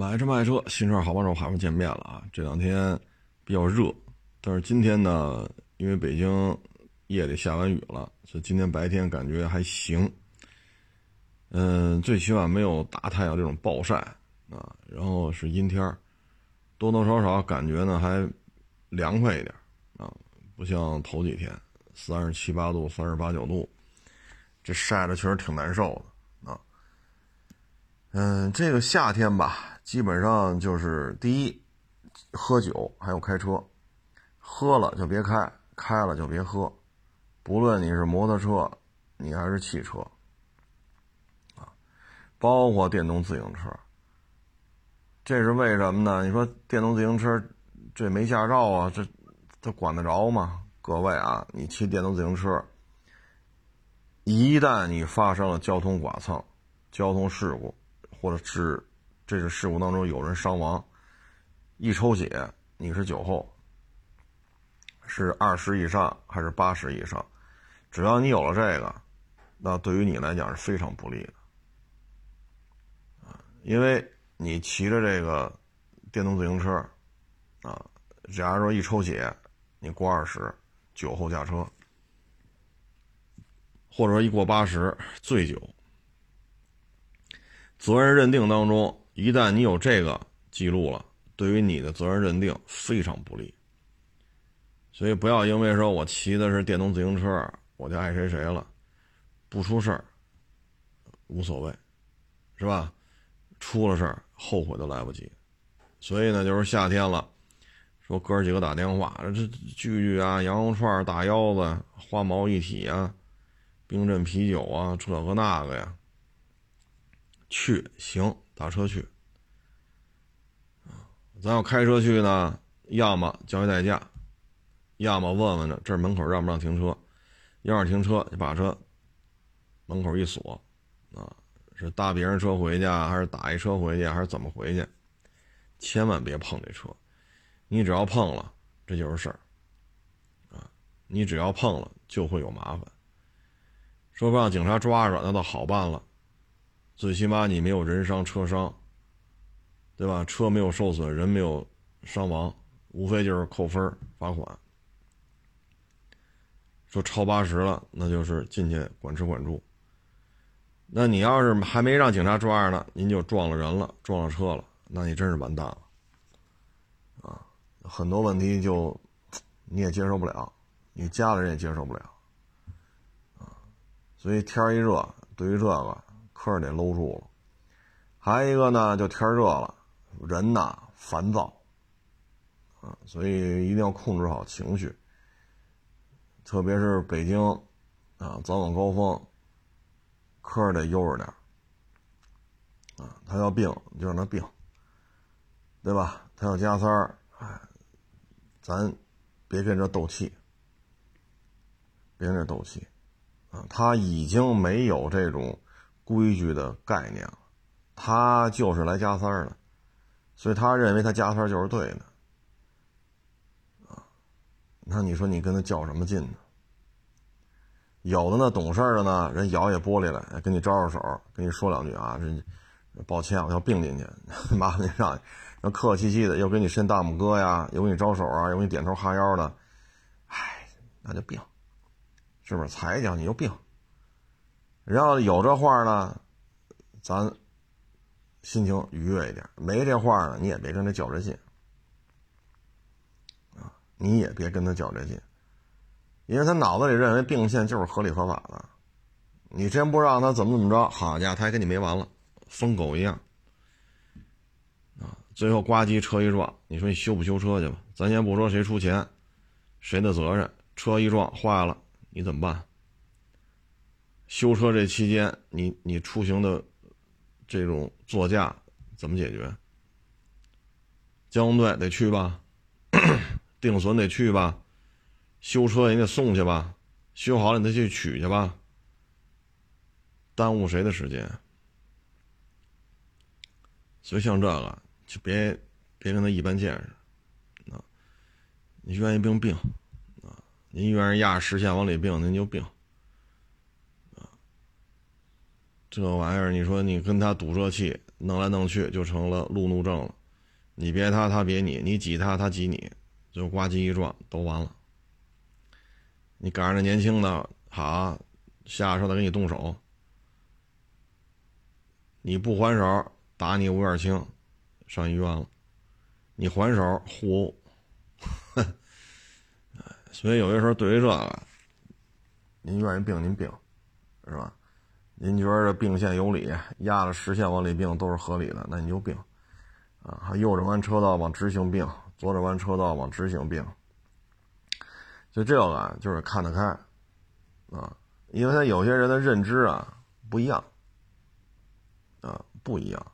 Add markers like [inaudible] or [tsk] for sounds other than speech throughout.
买车卖车，新车好帮手，还们见面了啊！这两天比较热，但是今天呢，因为北京夜里下完雨了，所以今天白天感觉还行。嗯，最起码没有大太阳这种暴晒啊，然后是阴天多多少少感觉呢还凉快一点啊，不像头几天三十七八度、三十八九度，这晒的确实挺难受的。嗯，这个夏天吧。基本上就是第一，喝酒还有开车，喝了就别开，开了就别喝，不论你是摩托车，你还是汽车，啊，包括电动自行车。这是为什么呢？你说电动自行车这没驾照啊，这他管得着吗？各位啊，你骑电动自行车，一旦你发生了交通剐蹭、交通事故，或者是这个事故当中有人伤亡，一抽血你是酒后，是二十以上还是八十以上？只要你有了这个，那对于你来讲是非常不利的，啊，因为你骑着这个电动自行车，啊，假如说一抽血，你过二十，酒后驾车，或者说一过八十，醉酒，责任认定当中。一旦你有这个记录了，对于你的责任认定非常不利。所以不要因为说我骑的是电动自行车，我就爱谁谁了，不出事儿无所谓，是吧？出了事儿后悔都来不及。所以呢，就是夏天了，说哥几个打电话，这聚聚啊，羊肉串、大腰子、花毛一体啊，冰镇啤酒啊，这个那个呀，去行。打车去，咱要开车去呢，要么交一代驾，要么问问呢，这门口让不让停车？要是停车，就把车门口一锁，啊，是搭别人车回去，还是打一车回去，还是怎么回去？千万别碰这车，你只要碰了，这就是事儿，啊，你只要碰了，就会有麻烦。说不让警察抓着，那倒好办了。最起码你没有人伤车伤，对吧？车没有受损，人没有伤亡，无非就是扣分罚款。说超八十了，那就是进去管吃管住。那你要是还没让警察抓着呢，您就撞了人了，撞了车了，那你真是完蛋了，啊！很多问题就你也接受不了，你家里人也接受不了，啊！所以天一热，对于这个。车得搂住了，还有一个呢，就天热了，人呐烦躁，啊，所以一定要控制好情绪。特别是北京，啊，早晚高峰，科得悠着点啊，他要病你就让他病，对吧？他要加塞儿，哎，咱别跟着斗气，别跟着斗气，啊，他已经没有这种。规矩的概念，他就是来加塞儿的，所以他认为他加塞儿就是对的，啊，那你说你跟他较什么劲呢？有的呢懂事的呢，人摇下玻璃来，跟你招招手，跟你说两句啊，这抱歉我要并进去，[laughs] 麻烦您上去，然后客客气气的又给你伸大拇哥呀，又给你招手啊，又给你点头哈腰的，唉，那就并，是不是？踩脚你就并。人要有这话呢，咱心情愉悦一点；没这话呢，你也别跟他较这劲啊！你也别跟他较这劲，因为他脑子里认为并线就是合理合法的。你真不让他怎么怎么着，好家伙，他还跟你没完了，疯狗一样啊！最后呱唧车一撞，你说你修不修车去吧？咱先不说谁出钱，谁的责任，车一撞坏了，你怎么办？修车这期间，你你出行的这种座驾怎么解决？交通队得去吧，[clears throat] 定损得去吧，修车你得送去吧，修好了你得去取去吧，耽误谁的时间？所以像这个就别别跟他一般见识啊！你愿意并并啊，您愿意压实线往里并，您就并。这玩意儿，你说你跟他赌这气，弄来弄去就成了路怒症了。你别他，他别你，你挤他，他挤你，就呱唧一撞都完了。你赶上那年轻的，好，下手再给你动手，你不还手，打你五眼青，上医院了。你还手，互殴。[laughs] 所以有些时候对于这个，您愿意病您病，是吧？您觉得并线有理，压着实线往里并都是合理的，那你就并，啊，右转弯车道往直行并，左转弯车道往直行并，就这个就是看得开，啊，因为他有些人的认知啊不一样，啊不一样，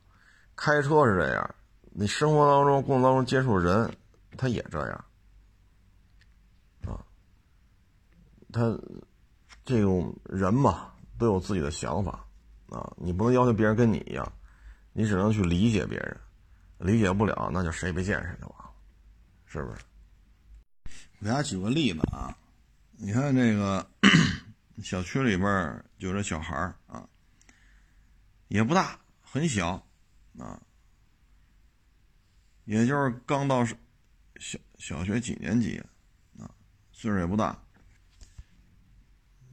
开车是这样，你生活当中、工作当中接触人，他也这样，啊，他这种人嘛。都有自己的想法，啊，你不能要求别人跟你一样，你只能去理解别人，理解不了那就谁没见谁就完了，是不是？给大家举个例子啊，你看这个 [coughs] 小区里边就这小孩啊，也不大，很小，啊，也就是刚到小小学几年级，啊，岁数也不大。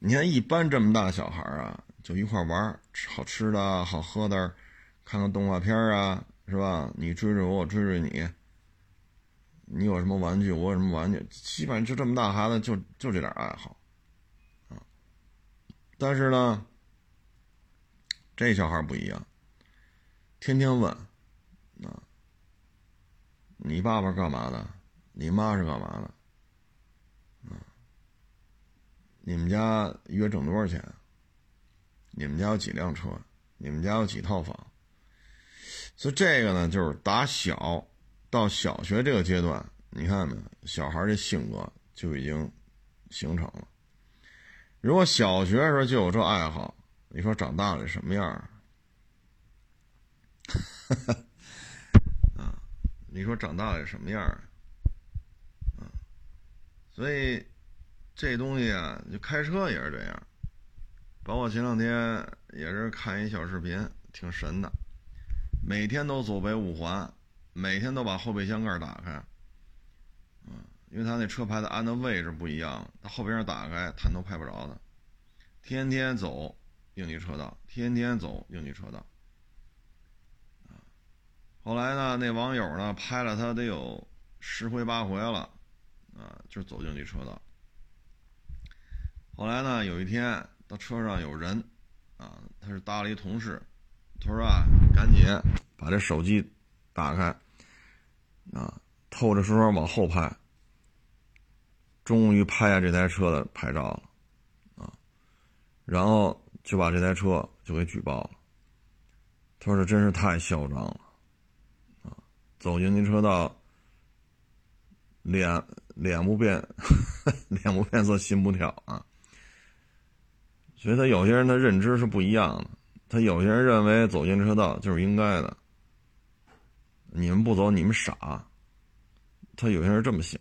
你看，一般这么大小孩啊，就一块玩吃好吃的好喝的，看看动画片啊，是吧？你追追我，我追追你。你有什么玩具，我有什么玩具，基本上就这么大孩子就就这点爱好，啊。但是呢，这小孩不一样，天天问，啊，你爸爸干嘛的？你妈是干嘛的？你们家一月挣多少钱？你们家有几辆车？你们家有几套房？所以这个呢，就是打小到小学这个阶段，你看没？小孩的性格就已经形成了。如果小学时候就有这爱好，你说长大了什么样？[laughs] 啊，你说长大了什么样？啊，所以。这东西啊，就开车也是这样。包括前两天也是看一小视频，挺神的。每天都左北五环，每天都把后备箱盖打开。嗯，因为他那车牌子安的位置不一样，他后备箱打开，探头拍不着的。天天走应急车道，天天走应急车道。后来呢，那网友呢拍了他得有十回八回了，啊，就走应急车道。后来呢？有一天，他车上有人，啊，他是搭了一同事，他说啊，赶紧把这手机打开，啊，透着时候往后拍，终于拍下这台车的牌照了，啊，然后就把这台车就给举报了。他说这真是太嚣张了，啊，走应急车道，脸脸不变，[laughs] 脸不变色心不跳啊。所以他有些人的认知是不一样的，他有些人认为走进车道就是应该的，你们不走你们傻，他有些人这么想，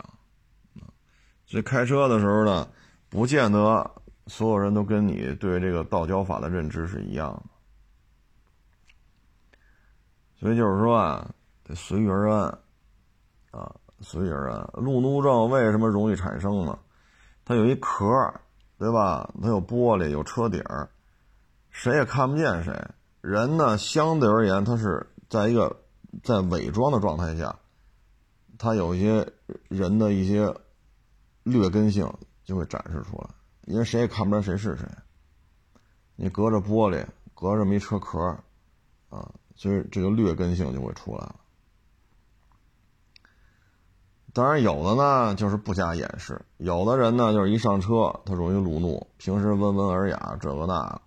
所以开车的时候呢，不见得所有人都跟你对这个道交法的认知是一样的，所以就是说啊，得随遇而安，啊，随遇而安。路怒症为什么容易产生呢？它有一壳。对吧？它有玻璃，有车顶儿，谁也看不见谁。人呢，相对而言，他是在一个在伪装的状态下，他有一些人的一些劣根性就会展示出来，因为谁也看不出来谁是谁。你隔着玻璃，隔着没车壳，啊，所以这个劣根性就会出来了。当然，有的呢就是不加掩饰，有的人呢就是一上车他容易路怒，平时温文尔雅这个那个，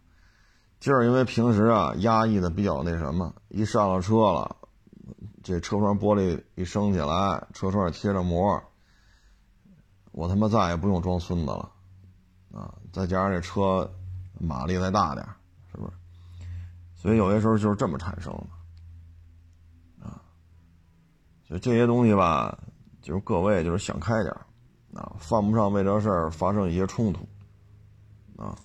就是因为平时啊压抑的比较那什么，一上了车了，这车窗玻璃一升起来，车窗贴着膜，我他妈再也不用装孙子了，啊，再加上这车马力再大点，是不是？所以有些时候就是这么产生的，啊，所以这些东西吧。就是各位，就是想开点啊，犯不上为这事儿发生一些冲突，啊。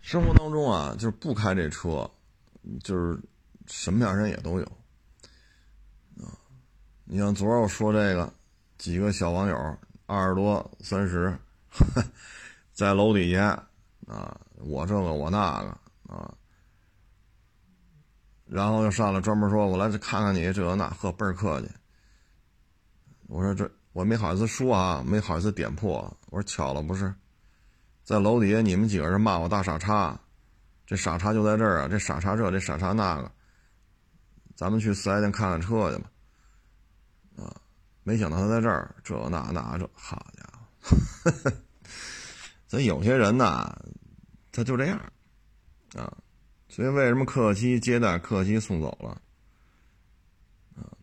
生活当中啊，就是不开这车，就是什么样人也都有啊。你像昨儿我说这个，几个小网友，二十多、三十，[laughs] 在楼底下啊，我这个我那个啊，然后又上来专门说，我来看看你这那，呵，倍儿客气。我说这我没好意思说啊，没好意思点破。我说巧了不是。在楼底下，你们几个人骂我大傻叉，这傻叉就在这儿啊！这傻叉这，这傻叉那个，咱们去四 S 店看看车去吧。啊，没想到他在这儿，这那那这，好家伙！[laughs] 咱有些人呐，他就这样啊。所以为什么客气接待，客气送走了？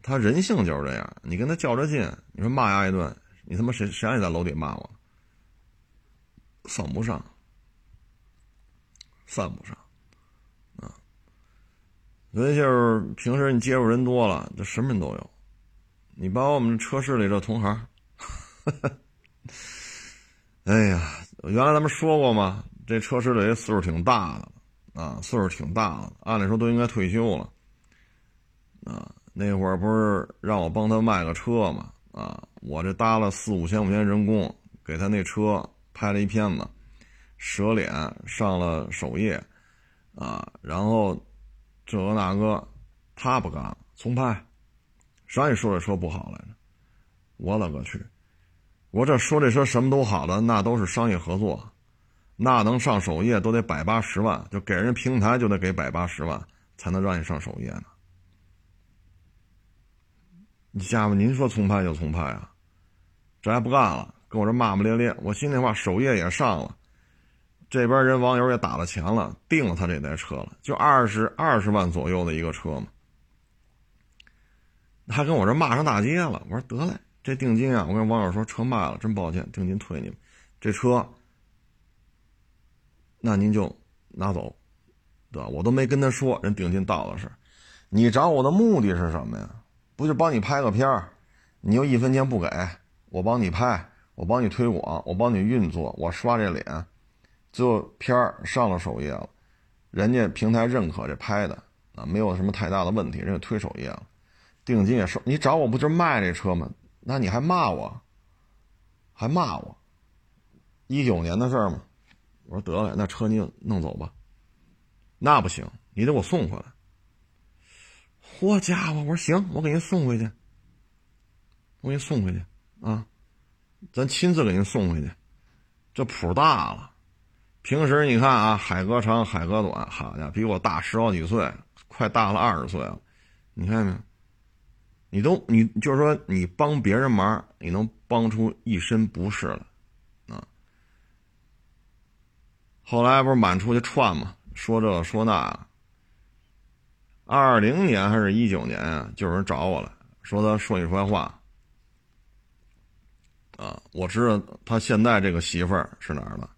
他人性就是这样。你跟他较着劲，你说骂他一顿，你他妈谁谁让你在楼底骂我？犯不上，犯不上，啊，所以就是平时你接触人多了，这什么人都有。你包括我们车市里这同行，[laughs] 哎呀，原来咱们说过嘛，这车市里岁数挺大的啊，岁数挺大的，按理说都应该退休了，啊，那会儿不是让我帮他卖个车嘛，啊，我这搭了四五千块钱人工给他那车。拍了一片子，蛇脸上了首页，啊，然后这个那个，他不干，重拍。谁你说这车不好来着？我勒个去！我这说这车什么都好的，那都是商业合作，那能上首页都得百八十万，就给人平台就得给百八十万，才能让你上首页呢。你下面您说重拍就重拍啊？这还不干了？跟我这骂骂咧咧，我心里话，首页也上了，这边人网友也打了钱了，定了他这台车了，就二十二十万左右的一个车嘛，他跟我这骂上大街了。我说得嘞，这定金啊，我跟网友说车卖了，真抱歉，定金退你们。这车，那您就拿走，对吧？我都没跟他说，人定金到了是。你找我的目的是什么呀？不就帮你拍个片儿？你又一分钱不给我帮你拍。我帮你推广，我帮你运作，我刷这脸，最后片儿上了首页了，人家平台认可这拍的啊，没有什么太大的问题，人家推首页了，定金也收。你找我不就是卖这车吗？那你还骂我，还骂我，一九年的事儿嘛。我说得了，那车你就弄走吧。那不行，你得给我送回来。嚯家伙，我说行，我给您送回去，我给你送回去啊。咱亲自给您送回去，这谱大了。平时你看啊，海哥长，海哥短，好家伙，比我大十好几岁，快大了二十岁了。你看没？你都你就是说，你帮别人忙，你能帮出一身不是来啊？后来不是满出去串嘛，说这说那。二零年还是一九年啊？就有人找我了，说他说你坏话。啊，我知道他现在这个媳妇儿是哪儿的，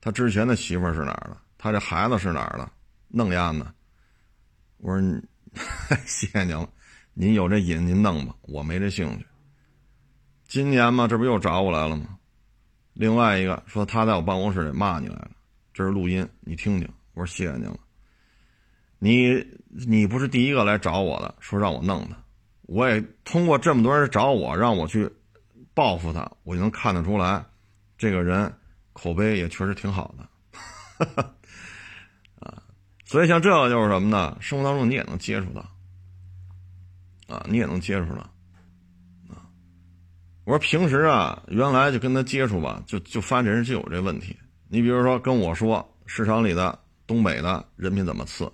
他之前的媳妇儿是哪儿的，他这孩子是哪儿的，弄丫呢？我说，[laughs] 谢谢您了，您有这瘾您弄吧，我没这兴趣。今年嘛，这不又找我来了吗？另外一个说他在我办公室里骂你来了，这是录音，你听听。我说谢谢您了，你你不是第一个来找我的，说让我弄他，我也通过这么多人找我，让我去。报复他，我就能看得出来，这个人口碑也确实挺好的，[laughs] 啊，所以像这个就是什么呢？生活当中你也能接触到，啊，你也能接触到，啊，我说平时啊，原来就跟他接触吧，就就发现这人就有这问题。你比如说跟我说市场里的东北的人品怎么次，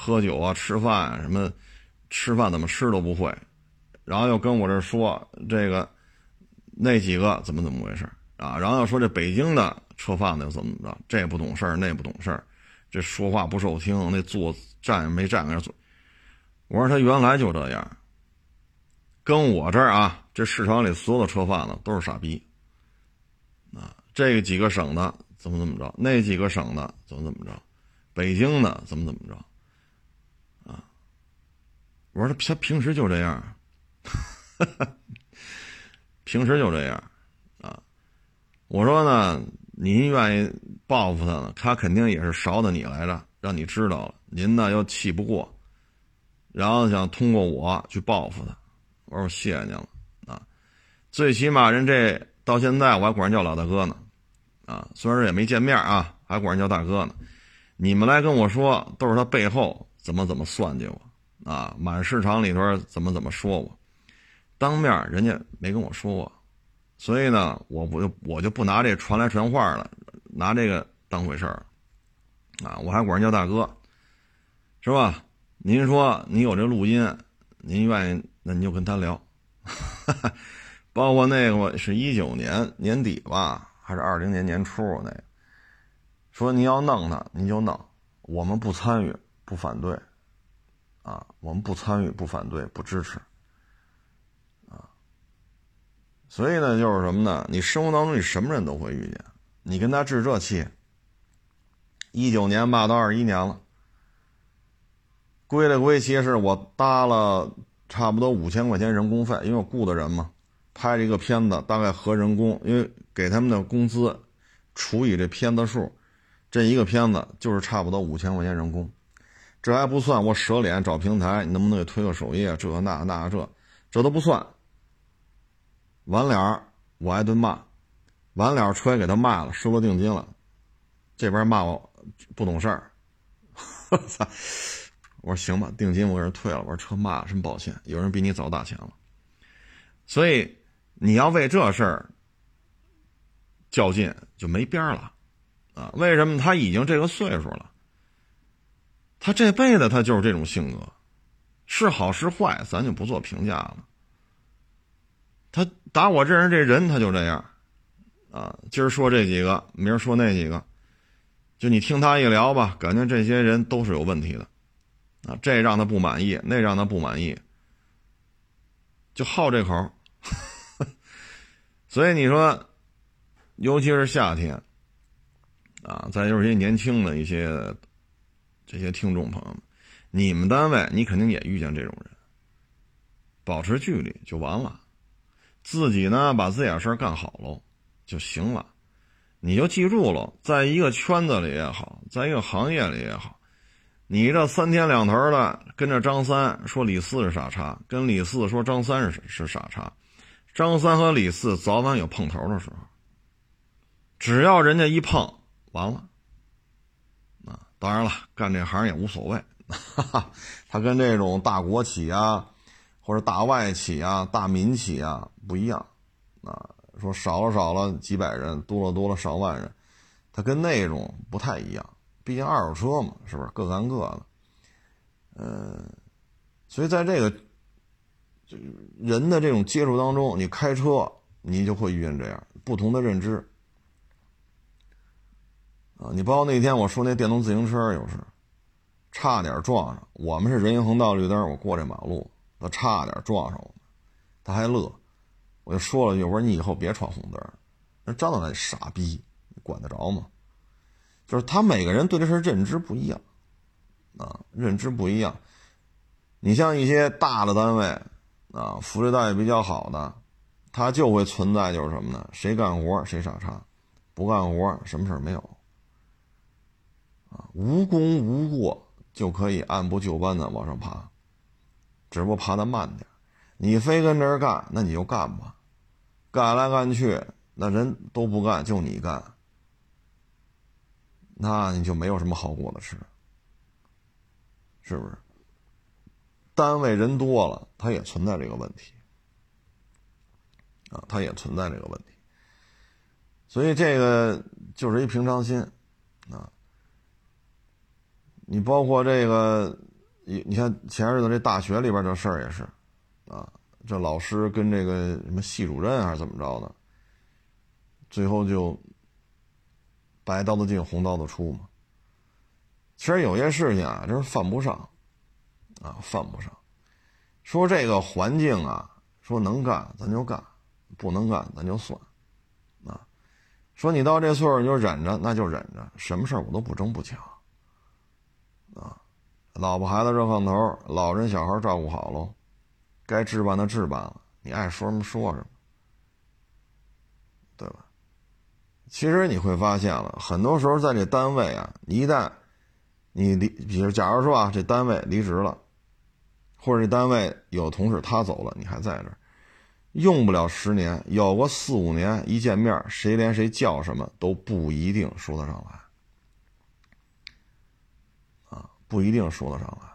喝酒啊、吃饭啊什么，吃饭怎么吃都不会，然后又跟我这说这个。那几个怎么怎么回事啊？然后又说这北京的车贩子又怎么着？这不懂事儿，那不懂事儿，这说话不受听，那坐站也没站那坐。我说他原来就这样，跟我这儿啊，这市场里所有的车贩子都是傻逼啊。这几个省的怎么怎么着？那几个省的怎么怎么着？北京的怎么怎么着？我说他他平时就这样。平时就这样，[laughs] 啊，我说呢，您愿意报复他呢，他肯定也是勺的你来着，让你知道了。您呢又气不过，然后想通过我去报复他。我说谢谢您了啊，最起码人这到现在我还管人叫老大哥呢，啊，虽然也没见面啊，还管人叫大哥呢。你们来跟我说，都是他背后怎么怎么算计我啊，满市场里头怎么怎么说我，当面人家没跟我说过，所以呢，我不就我就不拿这传来传话了，拿这个当回事儿啊，我还管人叫大哥，是吧？您说你有这录音，您愿意？那你就跟他聊，[laughs] 包括那个是一九年年底吧，还是二零年年初那个，说你要弄他，你就弄，我们不参与，不反对，啊，我们不参与，不反对，不支持，啊，所以呢，就是什么呢？你生活当中你什么人都会遇见，你跟他置这气，一九年吧，到二一年了，归了归，其实我搭了。差不多五千块钱人工费，因为我雇的人嘛，拍这个片子大概合人工，因为给他们的工资除以这片子数，这一个片子就是差不多五千块钱人工，这还不算我舍脸找平台，你能不能给推个首页？这那那这，这都不算。完了我挨顿骂，完了车给他卖了，收了定金了，这边骂我不懂事儿，[laughs] 我操！我说行吧，定金我给人退了。我说车卖了，真抱歉，有人比你早打钱了。所以你要为这事儿较劲就没边了啊！为什么他已经这个岁数了？他这辈子他就是这种性格，是好是坏咱就不做评价了。他打我认识这人他就这样啊，今儿说这几个，明儿说那几个，就你听他一聊吧，感觉这些人都是有问题的。啊，这让他不满意，那让他不满意，就好这口。[laughs] 所以你说，尤其是夏天，啊，再就是一些年轻的一些这些听众朋友们，你们单位你肯定也遇见这种人，保持距离就完了，自己呢把自己的事儿干好喽就行了，你就记住了，在一个圈子里也好，在一个行业里也好。你这三天两头的跟着张三说李四是傻叉，跟李四说张三是是傻叉，张三和李四早晚有碰头的时候。只要人家一碰，完了。当然了，干这行也无所谓，哈哈，他跟这种大国企啊，或者大外企啊、大民企啊不一样，啊，说少了少了几百人，多了多了上万人，他跟那种不太一样。毕竟二手车嘛，是不是各干各的？嗯，所以在这个就人的这种接触当中，你开车你就会遇见这样不同的认知啊。你包括那天我说那电动自行车，有时差点撞上。我们是人行横道绿灯，我过这马路，他差点撞上我，他还乐。我就说了句：“我说你以后别闯红灯。”那张大那傻逼，你管得着吗？就是他每个人对这事认知不一样，啊，认知不一样。你像一些大的单位，啊，福利待遇比较好的，他就会存在就是什么呢？谁干活谁傻叉，不干活什么事没有，啊，无功无过就可以按部就班的往上爬，只不过爬的慢点。你非跟这儿干，那你就干吧，干来干去，那人都不干，就你干。那你就没有什么好果子吃，是不是？单位人多了，他也存在这个问题，啊，他也存在这个问题。所以这个就是一平常心，啊，你包括这个，你你看前日子这大学里边这事儿也是，啊，这老师跟这个什么系主任还是怎么着的，最后就。白刀子进红刀子出嘛。其实有些事情啊，真是犯不上，啊，犯不上。说这个环境啊，说能干咱就干，不能干咱就算，啊。说你到这岁数你就忍着，那就忍着，什么事儿我都不争不抢，老婆孩子热炕头，老人小孩照顾好喽，该置办的置办了，你爱说什么说什么，对吧？其实你会发现了，很多时候在这单位啊，一旦你离，比如假如说啊，这单位离职了，或者这单位有同事他走了，你还在这儿，用不了十年，有个四五年，一见面谁连谁叫什么都不一定说得上来，啊，不一定说得上来。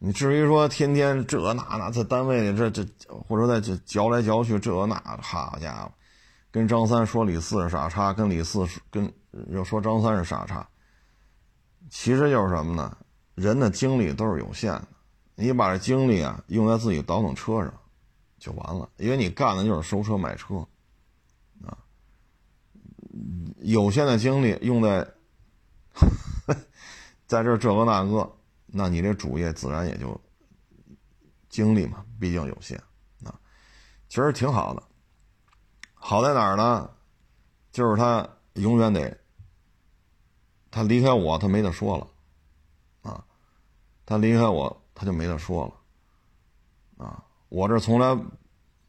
你至于说天天这那那在单位里这这，或者在这嚼来嚼去这那，好家伙，跟张三说李四是傻叉，跟李四跟又说张三是傻叉。其实就是什么呢？人的精力都是有限的，你把这精力啊用在自己倒腾车上，就完了。因为你干的就是收车买车，啊，有限的精力用在在这这个那个。那你这主业自然也就精力嘛，毕竟有限啊。其实挺好的，好在哪儿呢？就是他永远得，他离开我，他没得说了啊。他离开我，他就没得说了啊。我这从来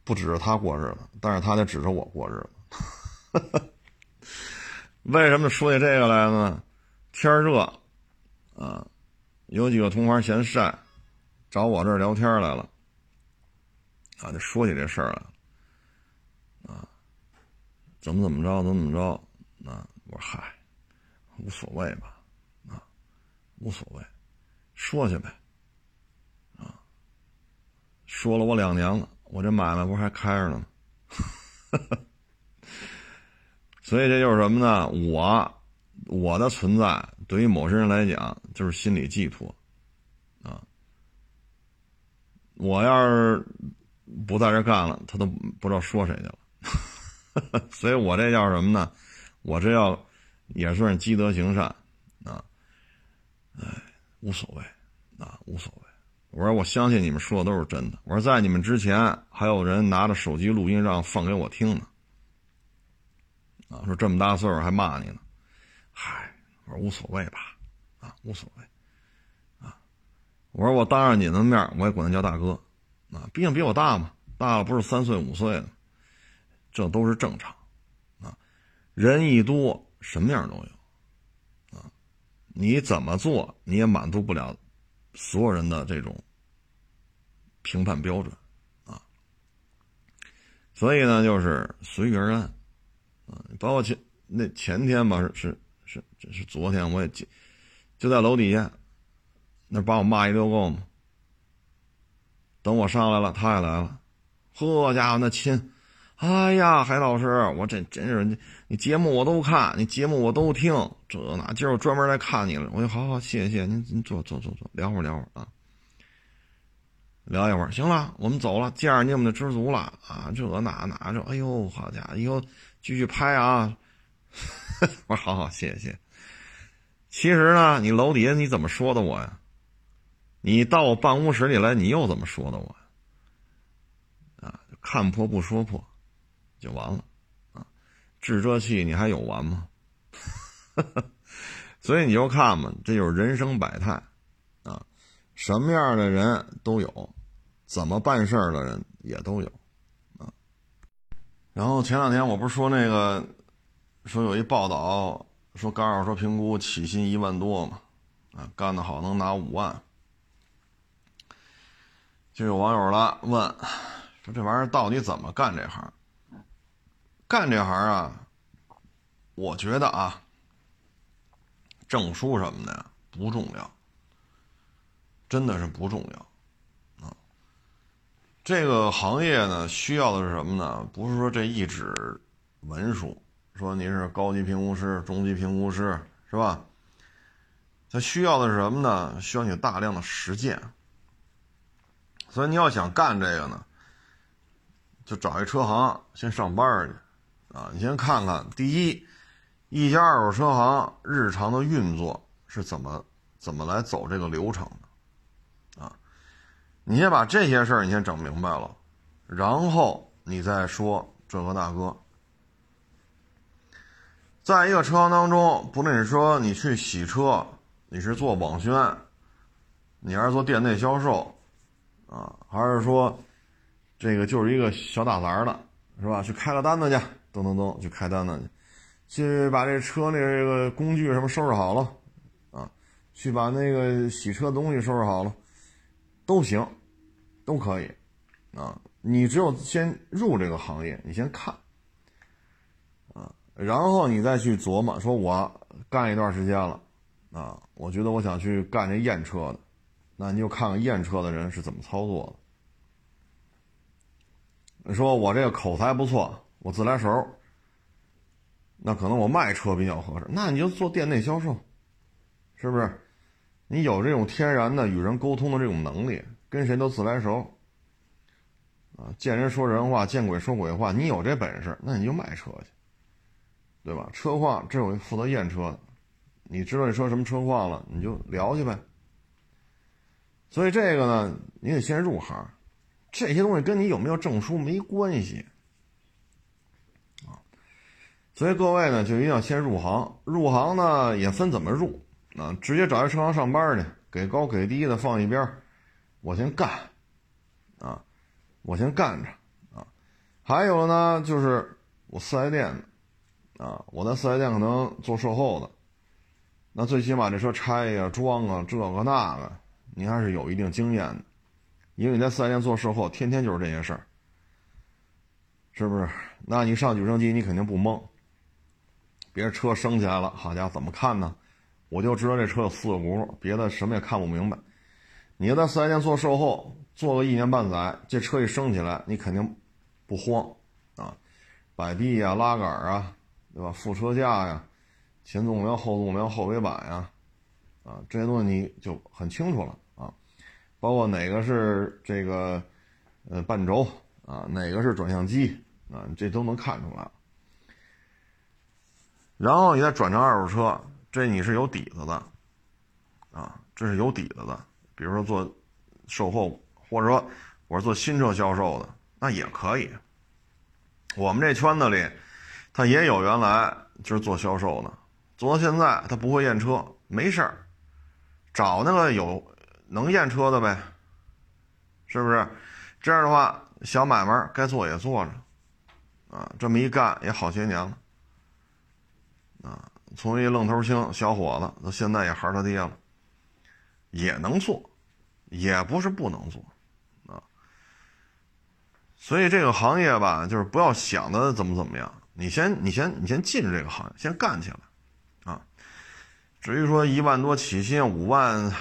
不指着他过日子，但是他得指着我过日子。[laughs] 为什么说起这个来呢？天热啊。有几个同行嫌晒，找我这儿聊天来了，啊，就说起这事儿来，啊，怎么怎么着，怎么怎么着，啊，我说嗨，无所谓吧，啊，无所谓，说去呗，啊，说了我两年了，我这买卖不还开着呢吗？[laughs] 所以这就是什么呢？我。我的存在对于某些人来讲就是心理寄托，啊，我要是不在这干了，他都不知道说谁去了，[laughs] 所以我这叫什么呢？我这要也算是积德行善，啊，哎，无所谓，啊，无所谓。我说我相信你们说的都是真的。我说在你们之前还有人拿着手机录音让放给我听呢，啊，说这么大岁数还骂你呢。嗨，我说无所谓吧，啊，无所谓，啊，我说我当着你的面，我也管他叫大哥，啊，毕竟比我大嘛，大了不是三岁五岁的，这都是正常，啊，人一多，什么样都有，啊，你怎么做你也满足不了所有人的这种评判标准，啊，所以呢，就是随遇而安，啊，包括前那前天吧，是是。是，这是昨天我也就就在楼底下，那把我骂一溜够吗？等我上来了，他也来了，呵家伙那亲，哎呀，海老师，我这真是你你节目我都看，你节目我都听，这那今儿我专门来看你了，我说好好谢谢您，您坐坐坐坐，聊会儿聊会儿啊，聊一会儿，行了，我们走了，见着你们就知足了啊，这那那这，哎呦，好家伙，以后继续拍啊。[laughs] 我说好好，谢谢。其实呢，你楼底下你怎么说的我呀？你到我办公室里来，你又怎么说的我？啊，看破不说破，就完了啊！治这气你还有完吗？[laughs] 所以你就看吧，这就是人生百态啊，什么样的人都有，怎么办事儿的人也都有啊。然后前两天我不是说那个。说有一报道说干二手车评估起薪一万多嘛，啊，干得好能拿五万。就有网友了问，说这玩意儿到底怎么干这行？干这行啊，我觉得啊，证书什么的不重要，真的是不重要啊。这个行业呢，需要的是什么呢？不是说这一纸文书。说你是高级评估师、中级评估师，是吧？他需要的是什么呢？需要你大量的实践。所以你要想干这个呢，就找一车行先上班去，啊，你先看看第一，一家二手车行日常的运作是怎么怎么来走这个流程的，啊，你先把这些事儿你先整明白了，然后你再说这个那个。在一个车行当中，不论是说你去洗车，你是做网宣，你还是做店内销售，啊，还是说这个就是一个小打杂的，是吧？去开个单子去，噔噔噔，去开单子去。去把这车那个工具什么收拾好了，啊，去把那个洗车东西收拾好了，都行，都可以，啊，你只有先入这个行业，你先看，然后你再去琢磨，说我干一段时间了，啊，我觉得我想去干这验车的，那你就看看验车的人是怎么操作的。说我这个口才不错，我自来熟，那可能我卖车比较合适。那你就做店内销售，是不是？你有这种天然的与人沟通的这种能力，跟谁都自来熟，啊，见人说人话，见鬼说鬼话。你有这本事，那你就卖车去，对吧？车况这有负责验车的，你知道这车什么车况了，你就聊去呗。所以这个呢，你得先入行。这些东西跟你有没有证书没关系，啊，所以各位呢就一定要先入行。入行呢也分怎么入，啊，直接找一车行上班去，给高给低的放一边，我先干，啊，我先干着，啊，还有呢就是我四 S 店的，啊，我在四 S 店可能做售后的，那最起码这车拆呀、装啊这个那个，你还是有一定经验的。因为你在四 S 店做售后，天天就是这些事儿，是不是？那你上举升机，你肯定不懵。别人车升起来了，好家伙，怎么看呢？我就知道这车有四个轱辘，别的什么也看不明白。你要在四 S 店做售后，做个一年半载，这车一升起来，你肯定不慌啊，摆臂呀、拉杆啊，对吧？副车架呀、前纵梁、后纵梁、后尾板呀，啊，这些东西你就很清楚了啊。包括哪个是这个，呃，半轴啊，哪个是转向机啊，这都能看出来。然后你再转成二手车，这你是有底子的，啊，这是有底子的。比如说做售后，或者说我是做新车销售的，那也可以。我们这圈子里，他也有原来就是做销售的，做到现在他不会验车，没事儿，找那个有。能验车的呗，是不是？这样的话，小买卖该做也做着，啊，这么一干也好些年了，啊，从一愣头青小伙子到现在也孩他爹了，也能做，也不是不能做，啊，所以这个行业吧，就是不要想的怎么怎么样，你先你先你先进这个行业，先干起来，啊，至于说一万多起薪，五万。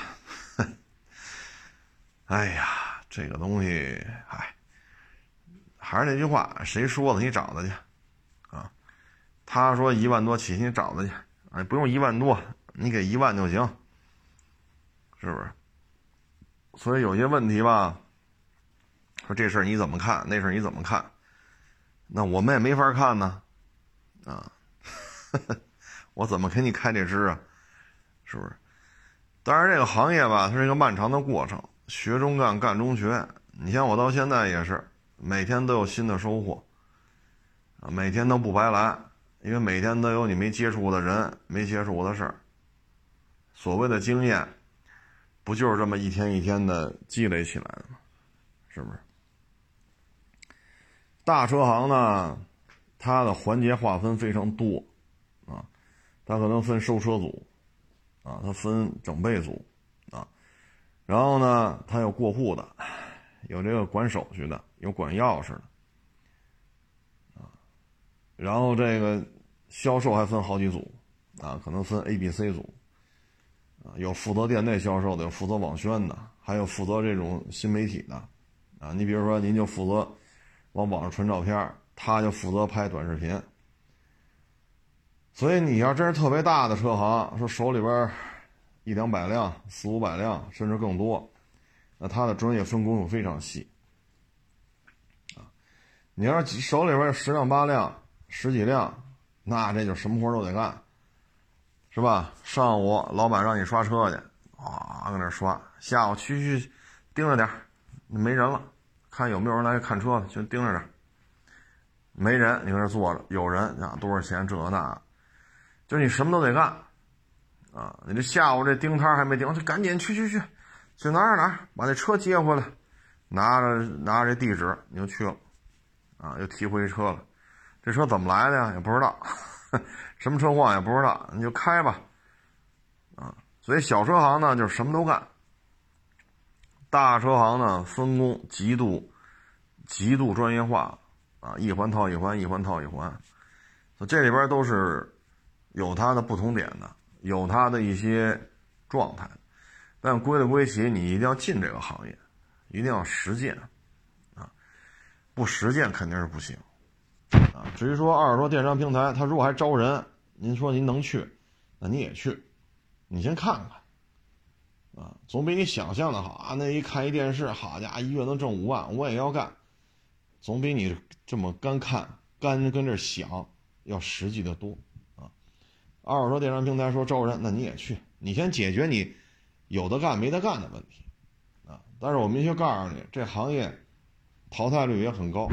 哎呀，这个东西，哎，还是那句话，谁说的？你找他去，啊，他说一万多起，你找他去，哎，不用一万多，你给一万就行，是不是？所以有些问题吧，说这事儿你怎么看？那事儿你怎么看？那我们也没法看呢，啊，[laughs] 我怎么给你开这支啊？是不是？当然，这个行业吧，它是一个漫长的过程。学中干，干中学。你像我到现在也是，每天都有新的收获，啊，每天都不白来，因为每天都有你没接触过的人，没接触过的事儿。所谓的经验，不就是这么一天一天的积累起来的吗？是不是？大车行呢，它的环节划分非常多，啊，它可能分收车组，啊，它分整备组。啊然后呢，它有过户的，有这个管手续的，有管钥匙的，啊，然后这个销售还分好几组，啊，可能分 A、B、C 组，啊，有负责店内销售的，有负责网宣的，还有负责这种新媒体的，啊，你比如说您就负责往网上传照片，他就负责拍短视频。所以你要真是特别大的车行，说手里边。一两百辆、四五百辆，甚至更多，那他的专业分工又非常细啊！你要是手里边十辆八辆、十几辆，那这就什么活都得干，是吧？上午老板让你刷车去，啊，搁那刷；下午去去盯着点没人了，看有没有人来看车，就盯着点没人，你搁那坐着；有人啊，多少钱？这那，就你什么都得干。啊，你这下午这盯摊还没盯，就赶紧去去去，去哪儿哪儿把那车接回来，拿着拿着这地址你就去了，啊，又提回车了。这车怎么来的呀？也不知道，[laughs] 什么车况也不知道，你就开吧，啊，所以小车行呢就是什么都干，大车行呢分工极度极度专业化啊，一环套一环，一环套一环，这里边都是有它的不同点的，有它的一些状态，但归了归齐，你一定要进这个行业，一定要实践，啊，不实践肯定是不行。啊，至于说二手车电商平台，他如果还招人，您说您能去，那你也去，你先看看，啊，总比你想象的好啊。那一看一电视，好家伙，一月能挣五万，我也要干，总比你这么干看干跟这想要实际的多啊。二手车电商平台说招人，那你也去，你先解决你有的干没得干的问题，啊，但是我明确告诉你，这行业淘汰率也很高。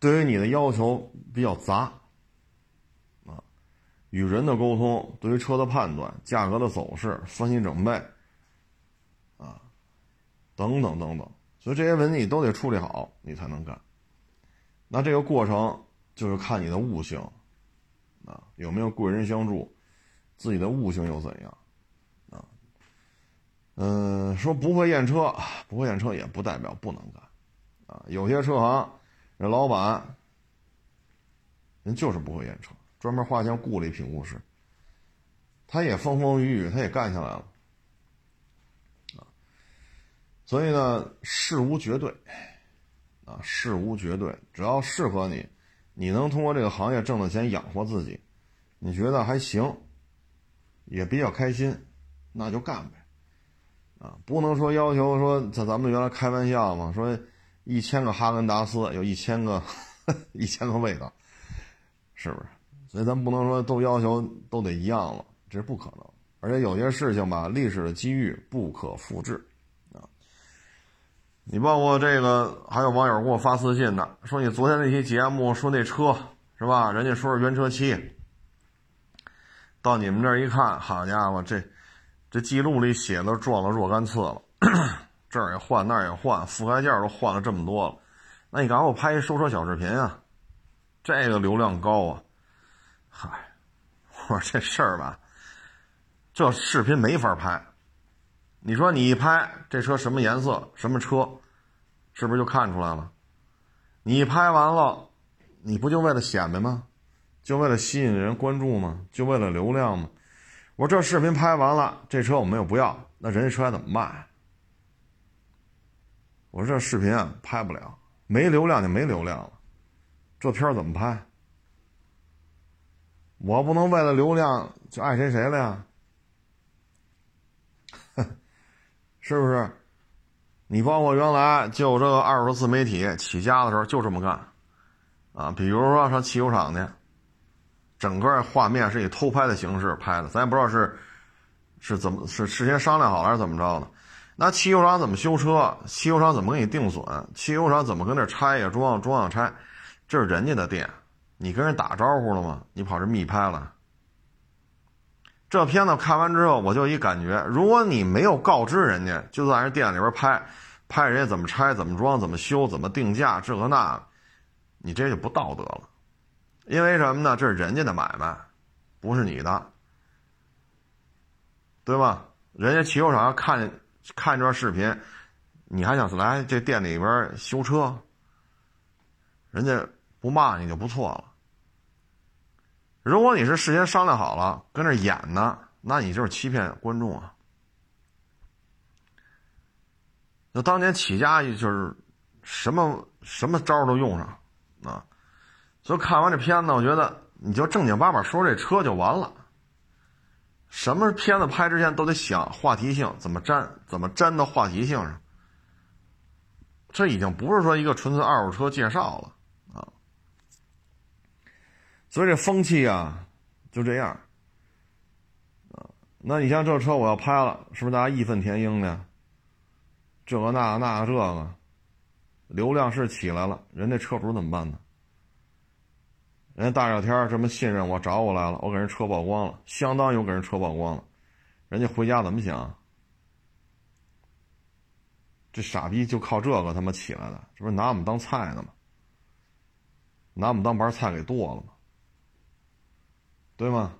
对于你的要求比较杂，啊，与人的沟通，对于车的判断、价格的走势、分析准备，啊，等等等等，所以这些问题都得处理好，你才能干。那这个过程就是看你的悟性，啊，有没有贵人相助，自己的悟性又怎样，啊，嗯，说不会验车，不会验车也不代表不能干，啊，有些车行。这老板，人就是不会验车，专门花钱雇了一评估师。他也风风雨雨，他也干下来了，啊，所以呢，事无绝对，啊，事无绝对，只要适合你，你能通过这个行业挣的钱养活自己，你觉得还行，也比较开心，那就干呗，啊，不能说要求说，咱咱们原来开玩笑嘛，说。一千个哈根达斯有一千个 [laughs] 一千个味道，是不是？所以咱不能说都要求都得一样了，这是不可能。而且有些事情吧，历史的机遇不可复制。你包括这个，还有网友给我发私信呢，说你昨天那期节目说那车是吧？人家说是原车漆，到你们这儿一看，好家伙，这这记录里写的撞了若干次了。这儿也换，那儿也换，覆盖件都换了这么多了，那你赶快拍一收车小视频啊，这个流量高啊！嗨，我说这事儿吧，这视频没法拍。你说你一拍这车什么颜色，什么车，是不是就看出来了？你拍完了，你不就为了显摆吗？就为了吸引人关注吗？就为了流量吗？我说这视频拍完了，这车我们又不要，那人家车还怎么卖？我说这视频啊拍不了，没流量就没流量了，这片怎么拍？我不能为了流量就爱谁谁了呀，是不是？你包括原来就这个二手自媒体起家的时候就这么干，啊，比如说上汽修厂去，整个画面是以偷拍的形式拍的，咱也不知道是是怎么是事先商量好了还是怎么着的。那汽修厂怎么修车？汽修厂怎么给你定损？汽修厂怎么跟这拆呀装装呀拆？这是人家的店，你跟人打招呼了吗？你跑这密拍了？这片子看完之后，我就一感觉，如果你没有告知人家，就在人店里边拍，拍人家怎么拆、怎么装、怎么修、怎么定价，这个那，你这就不道德了。因为什么呢？这是人家的买卖，不是你的，对吧？人家汽修厂要看。看这段视频，你还想来这店里边修车？人家不骂你就不错了。如果你是事先商量好了跟那演呢，那你就是欺骗观众啊！那当年起家就是什么什么招都用上啊，所以看完这片子，我觉得你就正经八百说这车就完了。什么片子拍之前都得想话题性，怎么粘，怎么粘到话题性上。这已经不是说一个纯粹二手车介绍了。所以这风气啊，就这样。那你像这车我要拍了，是不是大家义愤填膺的？这个那个那个这个，流量是起来了，人家车主怎么办呢？人家大热天这么信任我，找我来了，我给人车曝光了，相当于给人车曝光了，人家回家怎么想？这傻逼就靠这个他妈起来的，这不是拿我们当菜呢吗？拿我们当盘菜给剁了吗？对吗？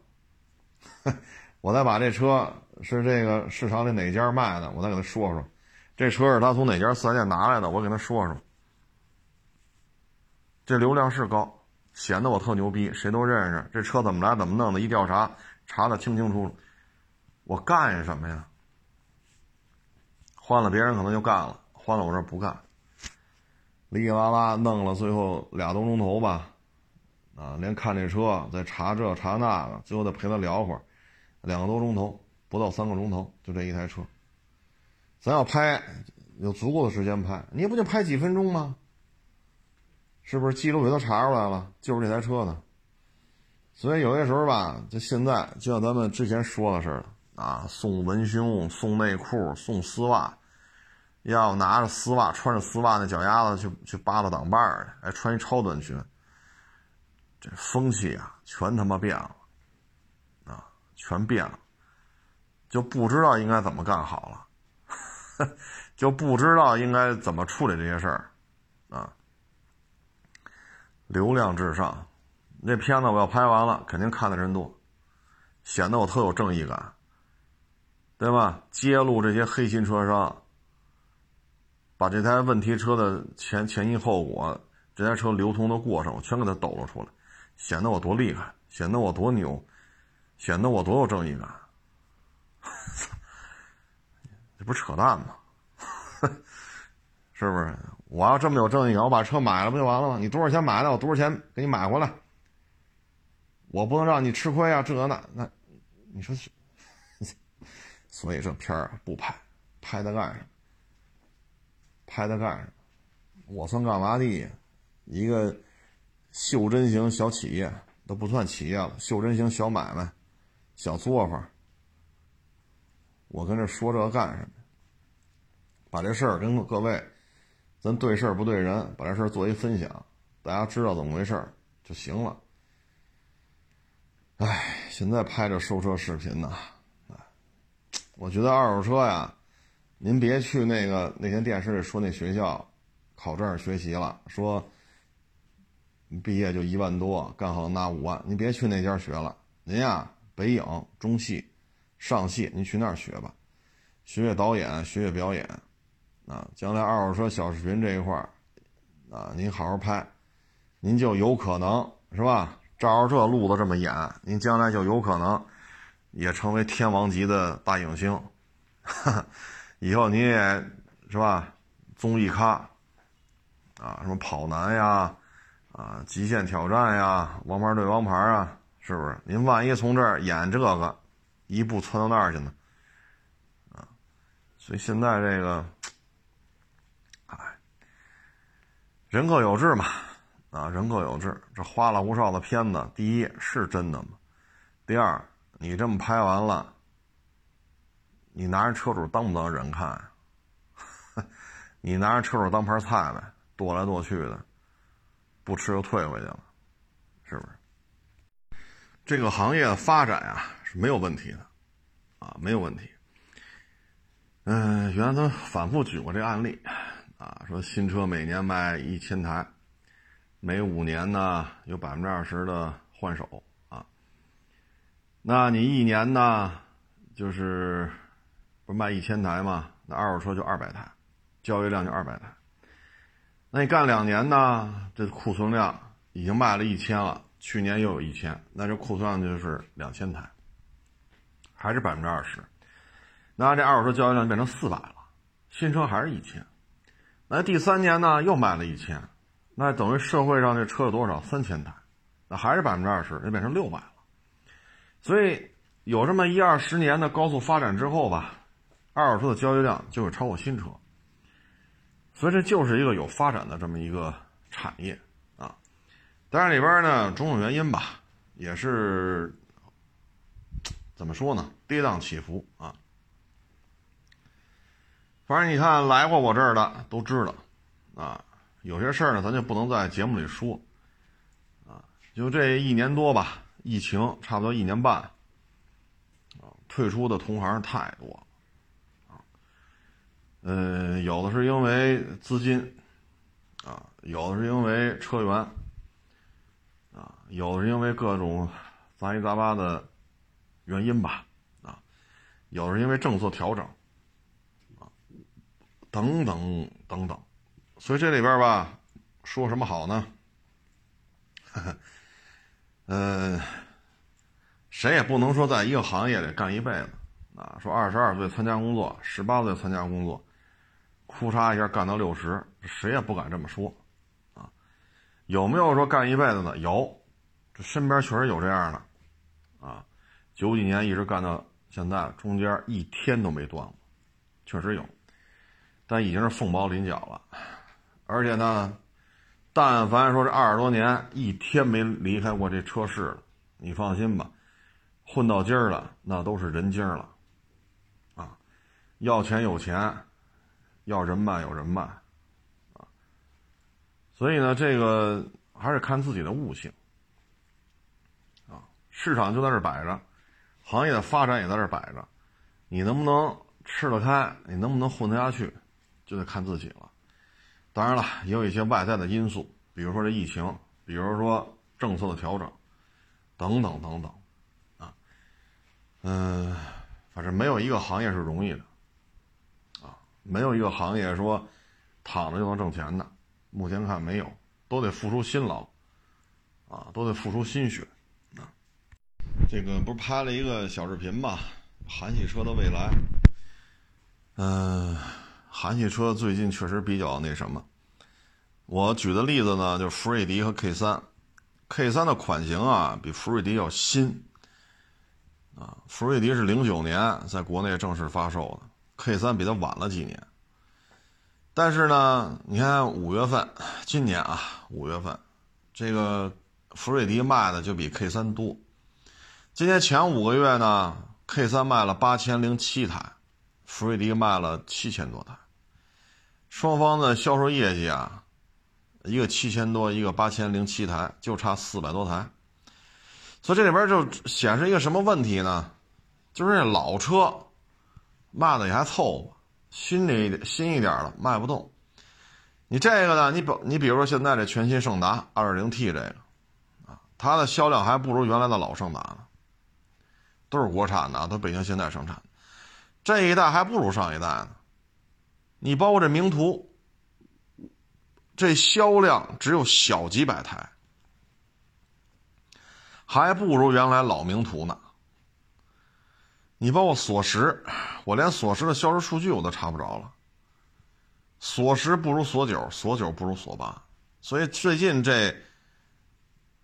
[laughs] 我再把这车是这个市场里哪家卖的，我再给他说说。这车是他从哪家四 S 店拿来的，我给他说说。这流量是高，显得我特牛逼，谁都认识。这车怎么来，怎么弄的？一调查，查的清清楚楚。我干什么呀？换了别人可能就干了，换了我这不干。哩哩啦啦弄了，最后俩多钟头吧，啊，连看这车，再查这查那个，最后再陪他聊会儿，两个多钟头，不到三个钟头，就这一台车。咱要拍，有足够的时间拍，你不就拍几分钟吗？是不是记录给他查出来了？就是这台车呢。所以有些时候吧，就现在就像咱们之前说的似的啊，送文胸、送内裤、送丝袜。要拿着丝袜，穿着丝袜那脚丫子去去扒拉挡把儿去，哎，穿一超短裙，这风气啊，全他妈变了，啊，全变了，就不知道应该怎么干好了，[laughs] 就不知道应该怎么处理这些事儿，啊，流量至上，那片子我要拍完了，肯定看的人多，显得我特有正义感，对吧？揭露这些黑心车商。把这台问题车的前前因后果，这台车流通的过程，我全给他抖了出来，显得我多厉害，显得我多牛，显得我多有正义感。[laughs] 这不扯淡吗？[laughs] 是不是？我要这么有正义感，我把车买了不就完了吗？你多少钱买的？我多少钱给你买回来？我不能让你吃亏啊！这那那，你说是？[laughs] 所以这片儿不拍，拍它干什么？拍它干什么？我算干嘛的？一个袖珍型小企业都不算企业了，袖珍型小买卖、小作坊。我跟这说这干什么？把这事儿跟各位，咱对事儿不对人，把这事儿做一分享，大家知道怎么回事儿就行了。哎，现在拍着收车视频呢，哎，我觉得二手车呀。您别去那个那天电视里说那学校考证学习了，说毕业就一万多，干好拿五万。您别去那家学了，您呀，北影、中戏、上戏，您去那儿学吧，学学导演，学学表演，啊，将来二手车小视频这一块儿，啊，您好好拍，您就有可能是吧？照着这路子这么演，您将来就有可能也成为天王级的大影星。[laughs] 以后你也是吧，综艺咖啊，什么跑男呀，啊，极限挑战呀，王牌对王牌啊，是不是？您万一从这儿演这个，一步窜到那儿去呢？啊，所以现在这个，哎，人各有志嘛，啊，人各有志。这花里胡哨的片子，第一是真的吗？第二，你这么拍完了。你拿人车主当不当人看？[laughs] 你拿人车主当盘菜呗，剁来剁去的，不吃就退回去了，是不是？这个行业的发展啊是没有问题的，啊没有问题。嗯，原来他反复举过这个案例，啊说新车每年卖一千台，每五年呢有百分之二十的换手啊，那你一年呢就是。不卖一千台嘛？那二手车就二百台，交易量就二百台。那你干两年呢？这库存量已经卖了一千了，去年又有一千，那这库存量就是两千台，还是百分之二十。那这二手车交易量变成四百了，新车还是一千。那第三年呢？又卖了一千，那等于社会上这车有多少？三千台，那还是百分之二十，就变成六百了。所以有这么一二十年的高速发展之后吧。二手车的交易量就会超过新车，所以这就是一个有发展的这么一个产业啊。当然里边呢种种原因吧，也是怎么说呢，跌宕起伏啊。反正你看来过我这儿的都知道啊，有些事儿呢咱就不能在节目里说啊。就这一年多吧，疫情差不多一年半啊，退出的同行太多。嗯，有的是因为资金，啊，有的是因为车源，啊有的是因为各种杂七杂八的原因吧，啊，有的是因为政策调整，啊，等等等等，所以这里边吧，说什么好呢？呵呵嗯，谁也不能说在一个行业里干一辈子啊，说二十二岁参加工作，十八岁参加工作，哭嚓一下干到六十，谁也不敢这么说。啊有没有说干一辈子的？有，这身边确实有这样的，啊，九几年一直干到现在，中间一天都没断过，确实有，但已经是凤毛麟角了。而且呢，但凡说这二十多年一天没离开过这车市了，你放心吧，混到今儿了，那都是人精了，啊，要钱有钱，要人脉有人脉。所以呢，这个还是看自己的悟性，啊，市场就在这摆着，行业的发展也在这摆着，你能不能吃得开，你能不能混得下去，就得看自己了。当然了，也有一些外在的因素，比如说这疫情，比如说政策的调整，等等等等，啊，嗯，反正没有一个行业是容易的，没有一个行业说躺着就能挣钱的。目前看没有，都得付出辛劳，啊，都得付出心血，啊，这个不是拍了一个小视频吗？韩系车的未来，嗯，韩系车最近确实比较那什么。我举的例子呢，就是福瑞迪和 K 三，K 三的款型啊比福瑞迪要新，啊，福瑞迪是零九年在国内正式发售的，K 三比它晚了几年。但是呢，你看五月份，今年啊，五月份，这个福瑞迪卖的就比 K 三多。今年前五个月呢，K 三卖了八千零七台，福瑞迪卖了七千多台。双方的销售业绩啊，一个七千多，一个八千零七台，就差四百多台。所以这里边就显示一个什么问题呢？就是这老车卖的也还凑合。新的一点，新一点的卖不动。你这个呢？你比你比如说现在这全新胜达 2.0T 这个，啊，它的销量还不如原来的老胜达呢。都是国产的，都北京现代生产。这一代还不如上一代呢。你包括这名图，这销量只有小几百台，还不如原来老名图呢。你包括锁十，我连锁十的销售数据我都查不着了。锁十不如锁九，锁九不如锁八，所以最近这，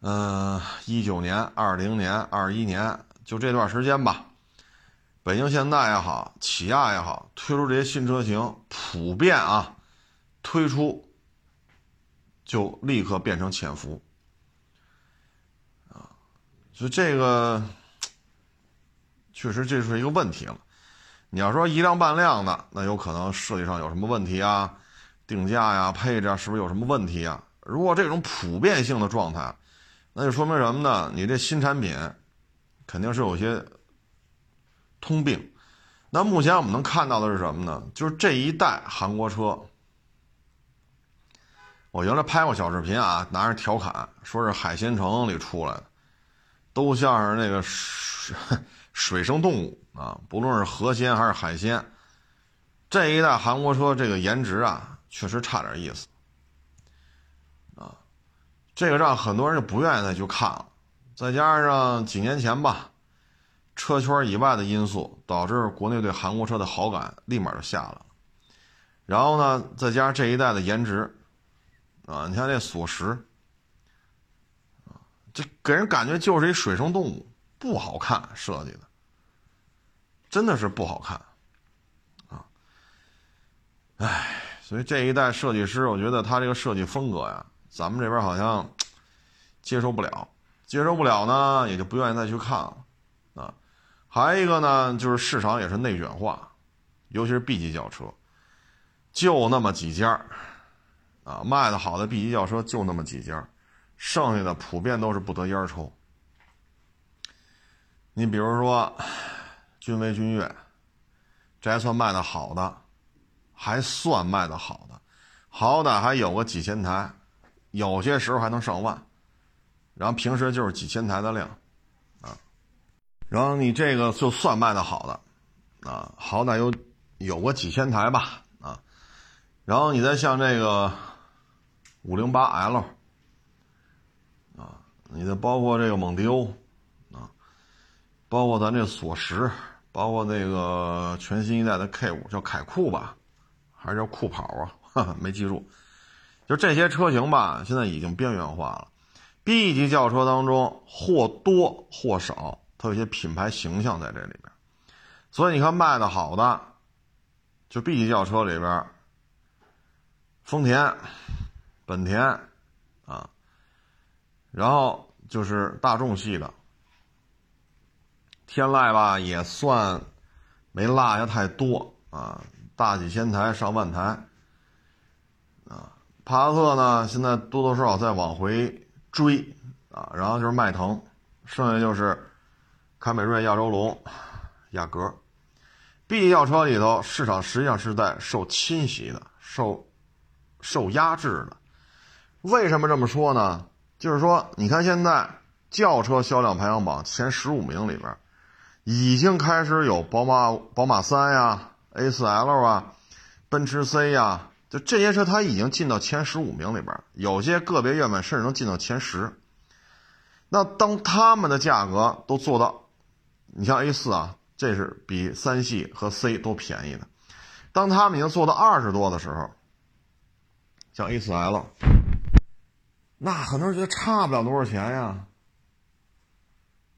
嗯，一九年、二零年、二一年，就这段时间吧，北京现代也好，起亚也好，推出这些新车型，普遍啊，推出就立刻变成潜伏，啊，所以这个。确实这是一个问题了。你要说一辆半辆的，那有可能设计上有什么问题啊？定价呀、配置啊，是不是有什么问题啊？如果这种普遍性的状态，那就说明什么呢？你这新产品肯定是有些通病。那目前我们能看到的是什么呢？就是这一代韩国车，我原来拍过小视频啊，拿着调侃说是海鲜城里出来的，都像是那个。水生动物啊，不论是河鲜还是海鲜，这一代韩国车这个颜值啊，确实差点意思啊，这个让很多人就不愿意再去看了。再加上几年前吧，车圈以外的因素，导致国内对韩国车的好感立马就下来了。然后呢，再加上这一代的颜值啊，你看这锁石啊，这给人感觉就是一水生动物，不好看设计的。真的是不好看，啊，唉，所以这一代设计师，我觉得他这个设计风格呀，咱们这边好像接受不了，接受不了呢，也就不愿意再去看了，啊，还有一个呢，就是市场也是内卷化，尤其是 B 级轿车，就那么几家啊，卖的好的 B 级轿车就那么几家，剩下的普遍都是不得烟抽。你比如说。君威、君越，这还算卖的好的，还算卖的好的，好歹还有个几千台，有些时候还能上万，然后平时就是几千台的量，啊，然后你这个就算卖的好的，啊，好歹有有个几千台吧，啊，然后你再像这个五零八 L，啊，你再包括这个蒙迪欧，啊，包括咱这索十，包括那个全新一代的 K 五，叫凯酷吧，还是叫酷跑啊？哈哈，没记住。就这些车型吧，现在已经边缘化了。B 级轿车当中或多或少，它有些品牌形象在这里边，所以你看卖的好的，就 B 级轿车里边，丰田、本田啊，然后就是大众系的，天籁吧也算没落下太多啊，大几千台上万台啊。帕萨特呢，现在多多少少在往回追啊，然后就是迈腾，剩下就是凯美瑞、亚洲龙、雅阁。B 级轿车里头，市场实际上是在受侵袭的，受受压制的。为什么这么说呢？就是说，你看现在轿车销量排行榜前十五名里边，已经开始有宝马、宝马三呀、A4L 啊、奔驰 C 呀。就这些车，它已经进到前十五名里边，有些个别月份甚至能进到前十。那当他们的价格都做到，你像 A 四啊，这是比三系和 C 都便宜的。当他们已经做到二十多的时候，像 A 四 L，那很多人觉得差不了多少钱呀，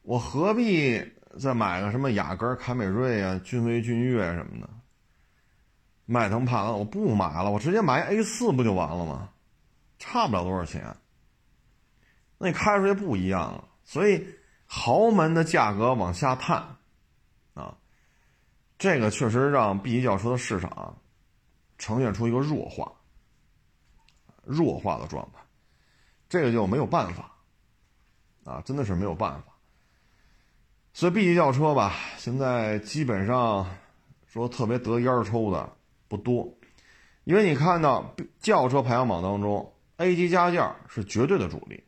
我何必再买个什么雅阁、凯美瑞啊、君威、君越什么的？迈腾、帕萨我不买了，我直接买 A 四不就完了吗？差不了多少钱。那你开出去不一样啊，所以豪门的价格往下探，啊，这个确实让 B 级轿车的市场呈现出一个弱化、弱化的状态，这个就没有办法，啊，真的是没有办法。所以 B 级轿车吧，现在基本上说特别得烟抽的。不多，因为你看到轿车排行榜当中，A 级加价是绝对的主力，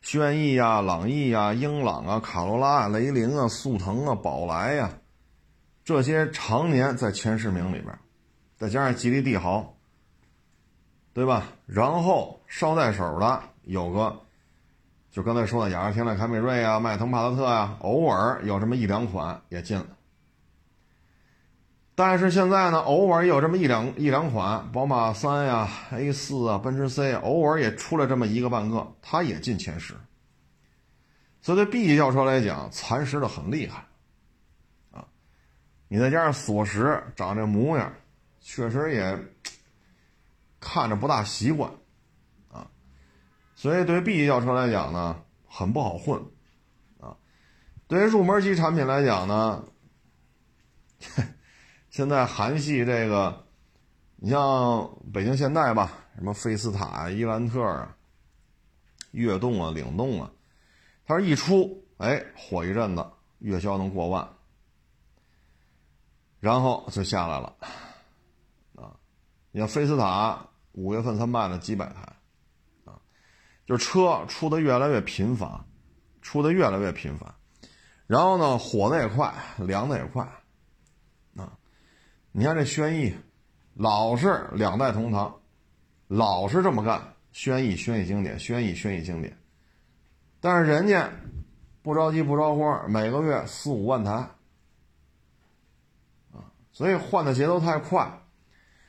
轩逸呀、朗逸呀、英朗啊、卡罗拉啊、雷凌啊、速腾啊、宝来呀，这些常年在前十名里边，再加上吉利帝豪，对吧？然后捎带手的有个，就刚才说的雅阁、天籁、凯美瑞啊、迈腾、帕萨特啊，偶尔有这么一两款也进了。但是现在呢，偶尔有这么一两一两款，宝马三呀、A 四啊、奔驰 C，偶尔也出来这么一个半个，它也进前十。所以对 B 级轿车来讲，蚕食的很厉害，啊，你再加上锁时长这模样，确实也 [tsk] 看着不大习惯，所以对于 B 级轿车来讲呢，很不好混，啊，对于入门级产品来讲呢。[laughs] 现在韩系这个，你像北京现代吧，什么菲斯塔、伊兰特啊、悦动啊、领动啊，它是一出，哎，火一阵子，月销能过万，然后就下来了，啊，你像菲斯塔五月份才卖了几百台，就车出的越来越频繁，出的越来越频繁，然后呢，火的也快，凉的也快。啊你看这轩逸，老是两代同堂，老是这么干。轩逸，轩逸经典，轩逸，轩逸经典。但是人家不着急不着慌，每个月四五万台啊，所以换的节奏太快。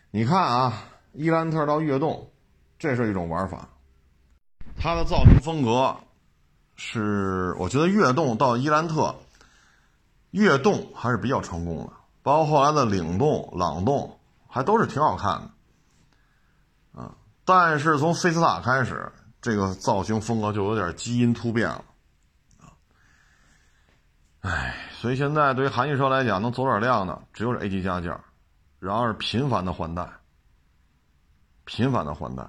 你看啊，伊兰特到悦动，这是一种玩法。它的造型风格是，我觉得悦动到伊兰特，悦动还是比较成功的。包括后来的领动、朗动，还都是挺好看的，啊！但是从菲斯塔开始，这个造型风格就有点基因突变了，啊！哎，所以现在对于韩系车来讲，能走点量的，只有是 A 级加价，然后是频繁的换代，频繁的换代，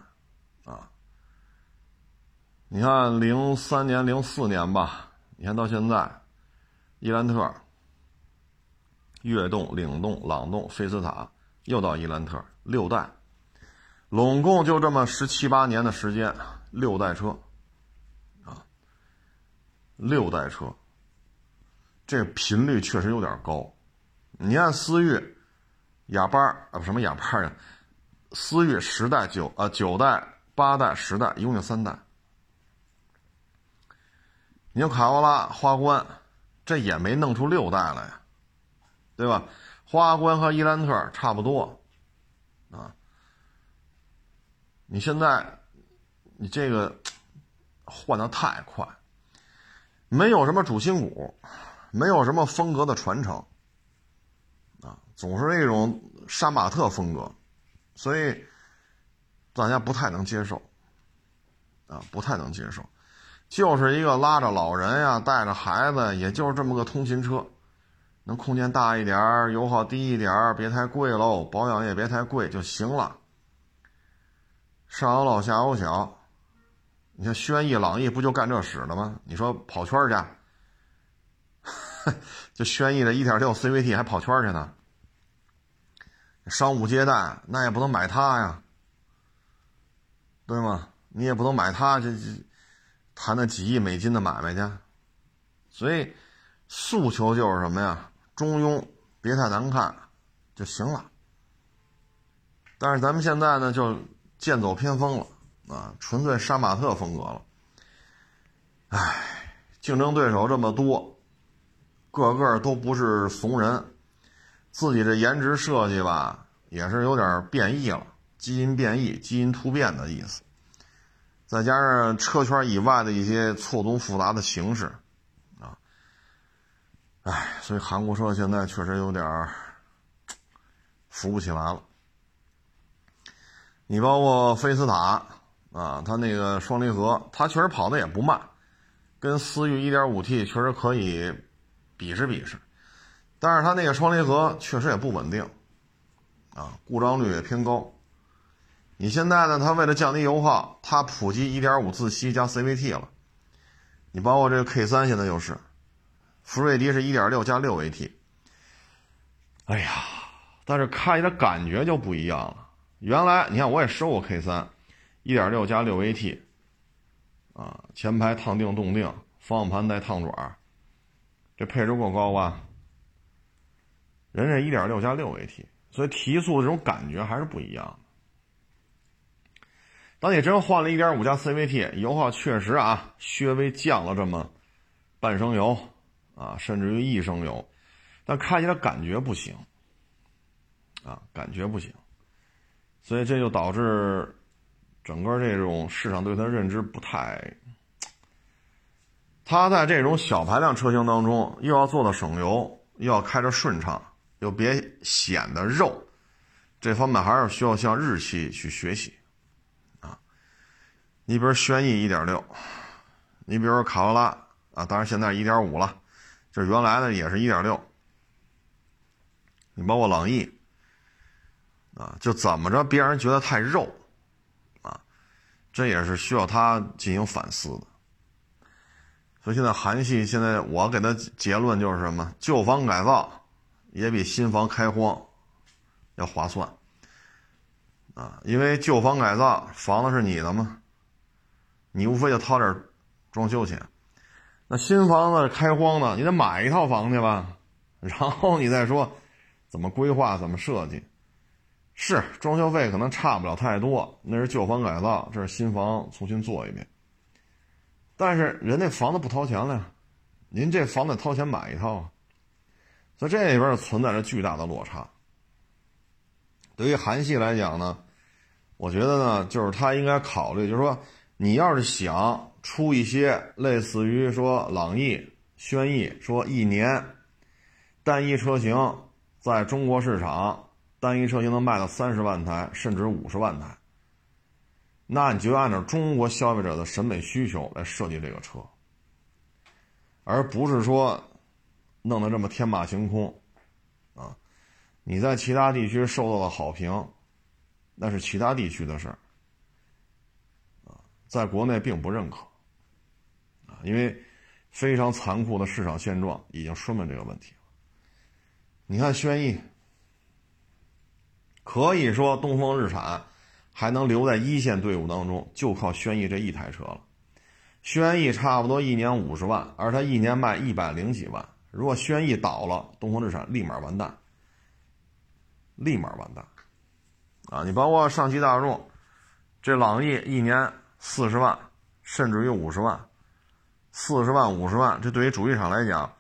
你看零三年、零四年吧，你看到现在，伊兰特。悦动、领动、朗动、菲斯塔，又到伊兰特，六代，拢共就这么十七八年的时间，六代车，啊六代车，这频率确实有点高。你看思域、雅八啊，什么雅八呀？思域十代、九啊九代、八代、十代，一共就三代。你像卡罗拉、花冠，这也没弄出六代来呀，对吧？花冠和伊兰特差不多，啊，你现在你这个换的太快，没有什么主心骨，没有什么风格的传承，啊，总是那种杀马特风格，所以大家不太能接受，啊，不太能接受，就是一个拉着老人呀，带着孩子，也就是这么个通勤车。能空间大一点，油耗低一点，别太贵喽，保养也别太贵就行了。上有老下有小，你看轩逸、朗逸不就干这使的吗？你说跑圈去，[laughs] 就轩逸的一点六 CVT 还跑圈去呢。商务接待那也不能买它呀，对吗？你也不能买它，这这谈那几亿美金的买卖去。所以诉求就是什么呀？中庸，别太难看就行了。但是咱们现在呢，就剑走偏锋了啊，纯粹杀马特风格了。唉，竞争对手这么多，个个都不是怂人，自己的颜值设计吧，也是有点变异了，基因变异、基因突变的意思。再加上车圈以外的一些错综复杂的形式。唉，所以韩国车现在确实有点儿扶不起来了。你包括菲斯塔啊，它那个双离合，它确实跑的也不慢，跟思域 1.5T 确实可以比试比试。但是它那个双离合确实也不稳定啊，故障率也偏高。你现在呢，它为了降低油耗，它普及1.5自吸加 CVT 了。你包括这个 K3 现在就是。福瑞迪是1.6加 6AT，哎呀，但是开起来感觉就不一样了。原来你看我也收过 K3，1.6 加 6AT，啊，前排烫定动定，方向盘带烫爪，这配置够高吧？人家1.6加 6AT，所以提速这种感觉还是不一样。当你真换了一点五加 CVT，油耗确实啊，略微降了这么半升油。啊，甚至于一升油，但开起来感觉不行，啊，感觉不行，所以这就导致整个这种市场对它认知不太。它在这种小排量车型当中，又要做到省油，又要开着顺畅，又别显得肉，这方面还是需要向日系去学习，你比如轩逸一点六，你比如卡罗拉啊，当然现在一点五了。这原来的也是一点六，你包括朗逸，啊，就怎么着别让人觉得太肉，啊，这也是需要他进行反思的。所以现在韩系现在我给他结论就是什么，旧房改造也比新房开荒要划算，啊，因为旧房改造房子是你的嘛，你无非就掏点装修钱。那新房子开荒呢，你得买一套房去吧，然后你再说怎么规划、怎么设计，是装修费可能差不了太多，那是旧房改造，这是新房重新做一遍。但是人那房子不掏钱了，您这房子掏钱买一套，所以这里边存在着巨大的落差。对于韩系来讲呢，我觉得呢，就是他应该考虑，就是说你要是想。出一些类似于说朗逸、轩逸，说一年单一车型在中国市场单一车型能卖到三十万台，甚至五十万台，那你就按照中国消费者的审美需求来设计这个车，而不是说弄得这么天马行空啊！你在其他地区受到了好评，那是其他地区的事儿，在国内并不认可。啊因为非常残酷的市场现状已经说明这个问题了。你看轩逸，可以说东风日产还能留在一线队伍当中，就靠轩逸这一台车了。轩逸差不多一年五十万，而它一年卖一百零几万。如果轩逸倒了，东风日产立马完蛋，立马完蛋。啊，你包括上汽大众，这朗逸一年四十万，甚至于五十万，四十万五十万，这对于主机厂来讲，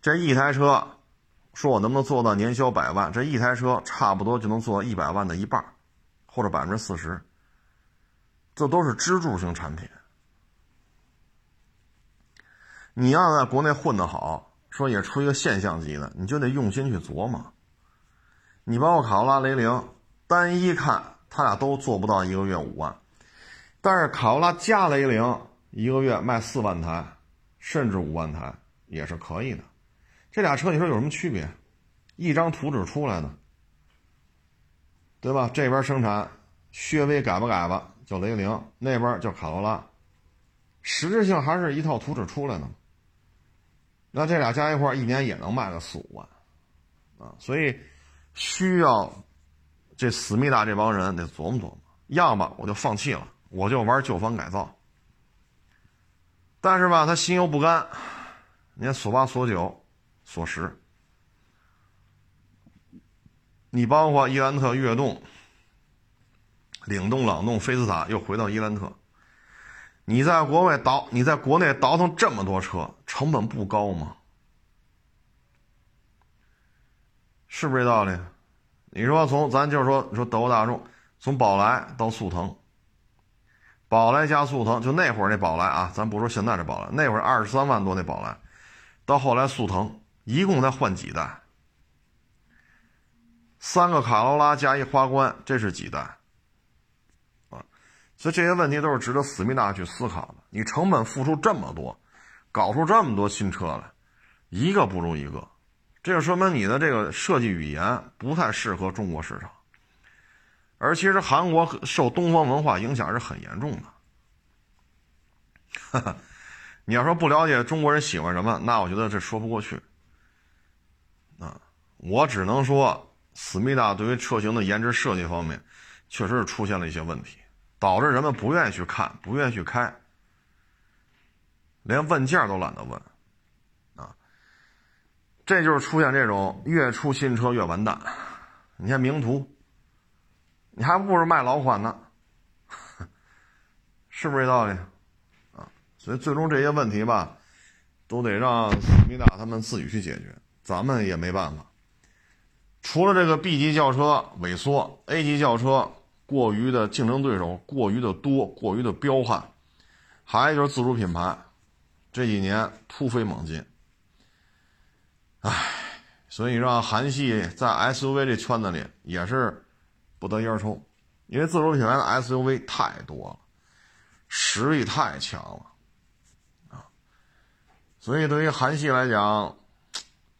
这一台车，说我能不能做到年销百万？这一台车差不多就能做到一百万的一半，或者百分之四十。这都是支柱型产品。你要在国内混得好，说也出一个现象级的，你就得用心去琢磨。你包括卡罗拉、雷凌。单一看，他俩都做不到一个月五万，但是卡罗拉加雷凌一个月卖四万台，甚至五万台也是可以的。这俩车你说有什么区别？一张图纸出来的，对吧？这边生产略微改吧改吧叫雷凌，那边叫卡罗拉，实质性还是一套图纸出来的。那这俩加一块，一年也能卖个四五万啊，所以需要。这思密达这帮人得琢磨琢磨，要么我就放弃了，我就玩旧房改造。但是吧，他心又不甘，你看索八、索九、索十，你包括伊兰特、悦动、领动、朗动、菲斯塔，又回到伊兰特。你在国外倒，你在国内倒腾这么多车，成本不高吗？是不是这道理？你说从咱就是说，说德国大众从宝来到速腾，宝来加速腾，就那会儿那宝来啊，咱不说现在这宝来，那会儿二十三万多那宝来，到后来速腾一共才换几代？三个卡罗拉加一花冠，这是几代？啊，所以这些问题都是值得思密达去思考的。你成本付出这么多，搞出这么多新车来，一个不如一个。这就说明你的这个设计语言不太适合中国市场，而其实韩国受东方文化影响是很严重的。[laughs] 你要说不了解中国人喜欢什么，那我觉得这说不过去。啊，我只能说，思密达对于车型的颜值设计方面，确实是出现了一些问题，导致人们不愿意去看，不愿意去开，连问价都懒得问。啊这就是出现这种越出新车越完蛋。你看名图，你还不如卖老款呢，是不是这道理？啊，所以最终这些问题吧，都得让思密达他们自己去解决，咱们也没办法。除了这个 B 级轿车萎缩，A 级轿车过于的竞争对手过于的多，过于的彪悍，还有就是自主品牌这几年突飞猛进。唉，所以让韩系在 SUV 这圈子里也是不得烟抽，因为自主品牌的 SUV 太多了，实力太强了啊！所以对于韩系来讲，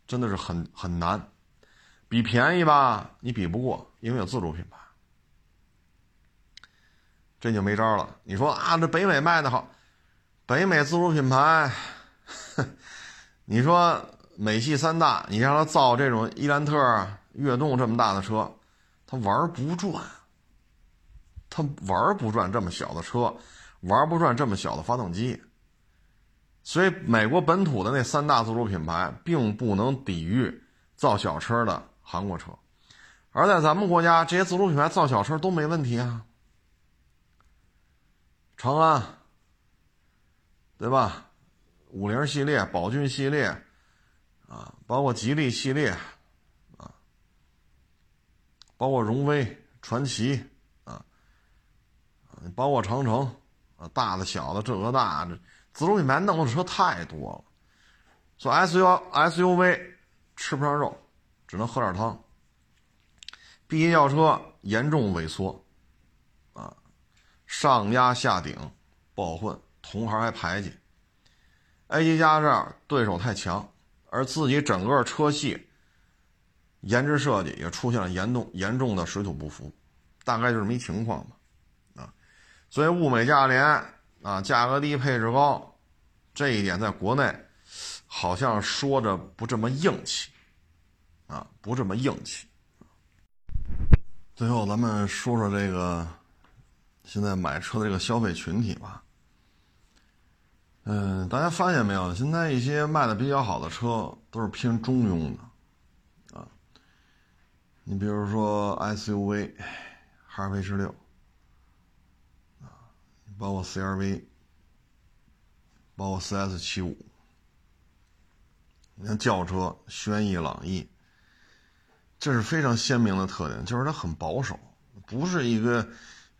真的是很很难。比便宜吧，你比不过，因为有自主品牌，这就没招了。你说啊，这北美卖的好，北美自主品牌，[laughs] 你说。美系三大，你让他造这种伊兰特、悦动这么大的车，他玩不转。他玩不转这么小的车，玩不转这么小的发动机。所以，美国本土的那三大自主品牌并不能抵御造小车的韩国车，而在咱们国家，这些自主品牌造小车都没问题啊。长安，对吧？五菱系列、宝骏系列。啊，包括吉利系列，包括荣威、传奇，啊，包括长城，啊，大的、小的，这个那这，自主品牌弄的车太多了，所以 S U S U V 吃不上肉，只能喝点汤。B 级轿车严重萎缩，啊，上压下顶，不好混，同行还排挤。A 级加这对手太强。而自己整个车系颜值设计也出现了严重严重的水土不服，大概就是这么一情况吧，啊，所以物美价廉啊，价格低配置高，这一点在国内好像说着不这么硬气，啊，不这么硬气。最后咱们说说这个现在买车的这个消费群体吧，嗯，大家发现没有？现在一些卖的比较好的车都是偏中庸的，你比如说 SUV，哈弗 H 六，啊，包括 CRV，包括 CS 七五，你看轿车轩逸、朗逸，这是非常鲜明的特点，就是它很保守，不是一个。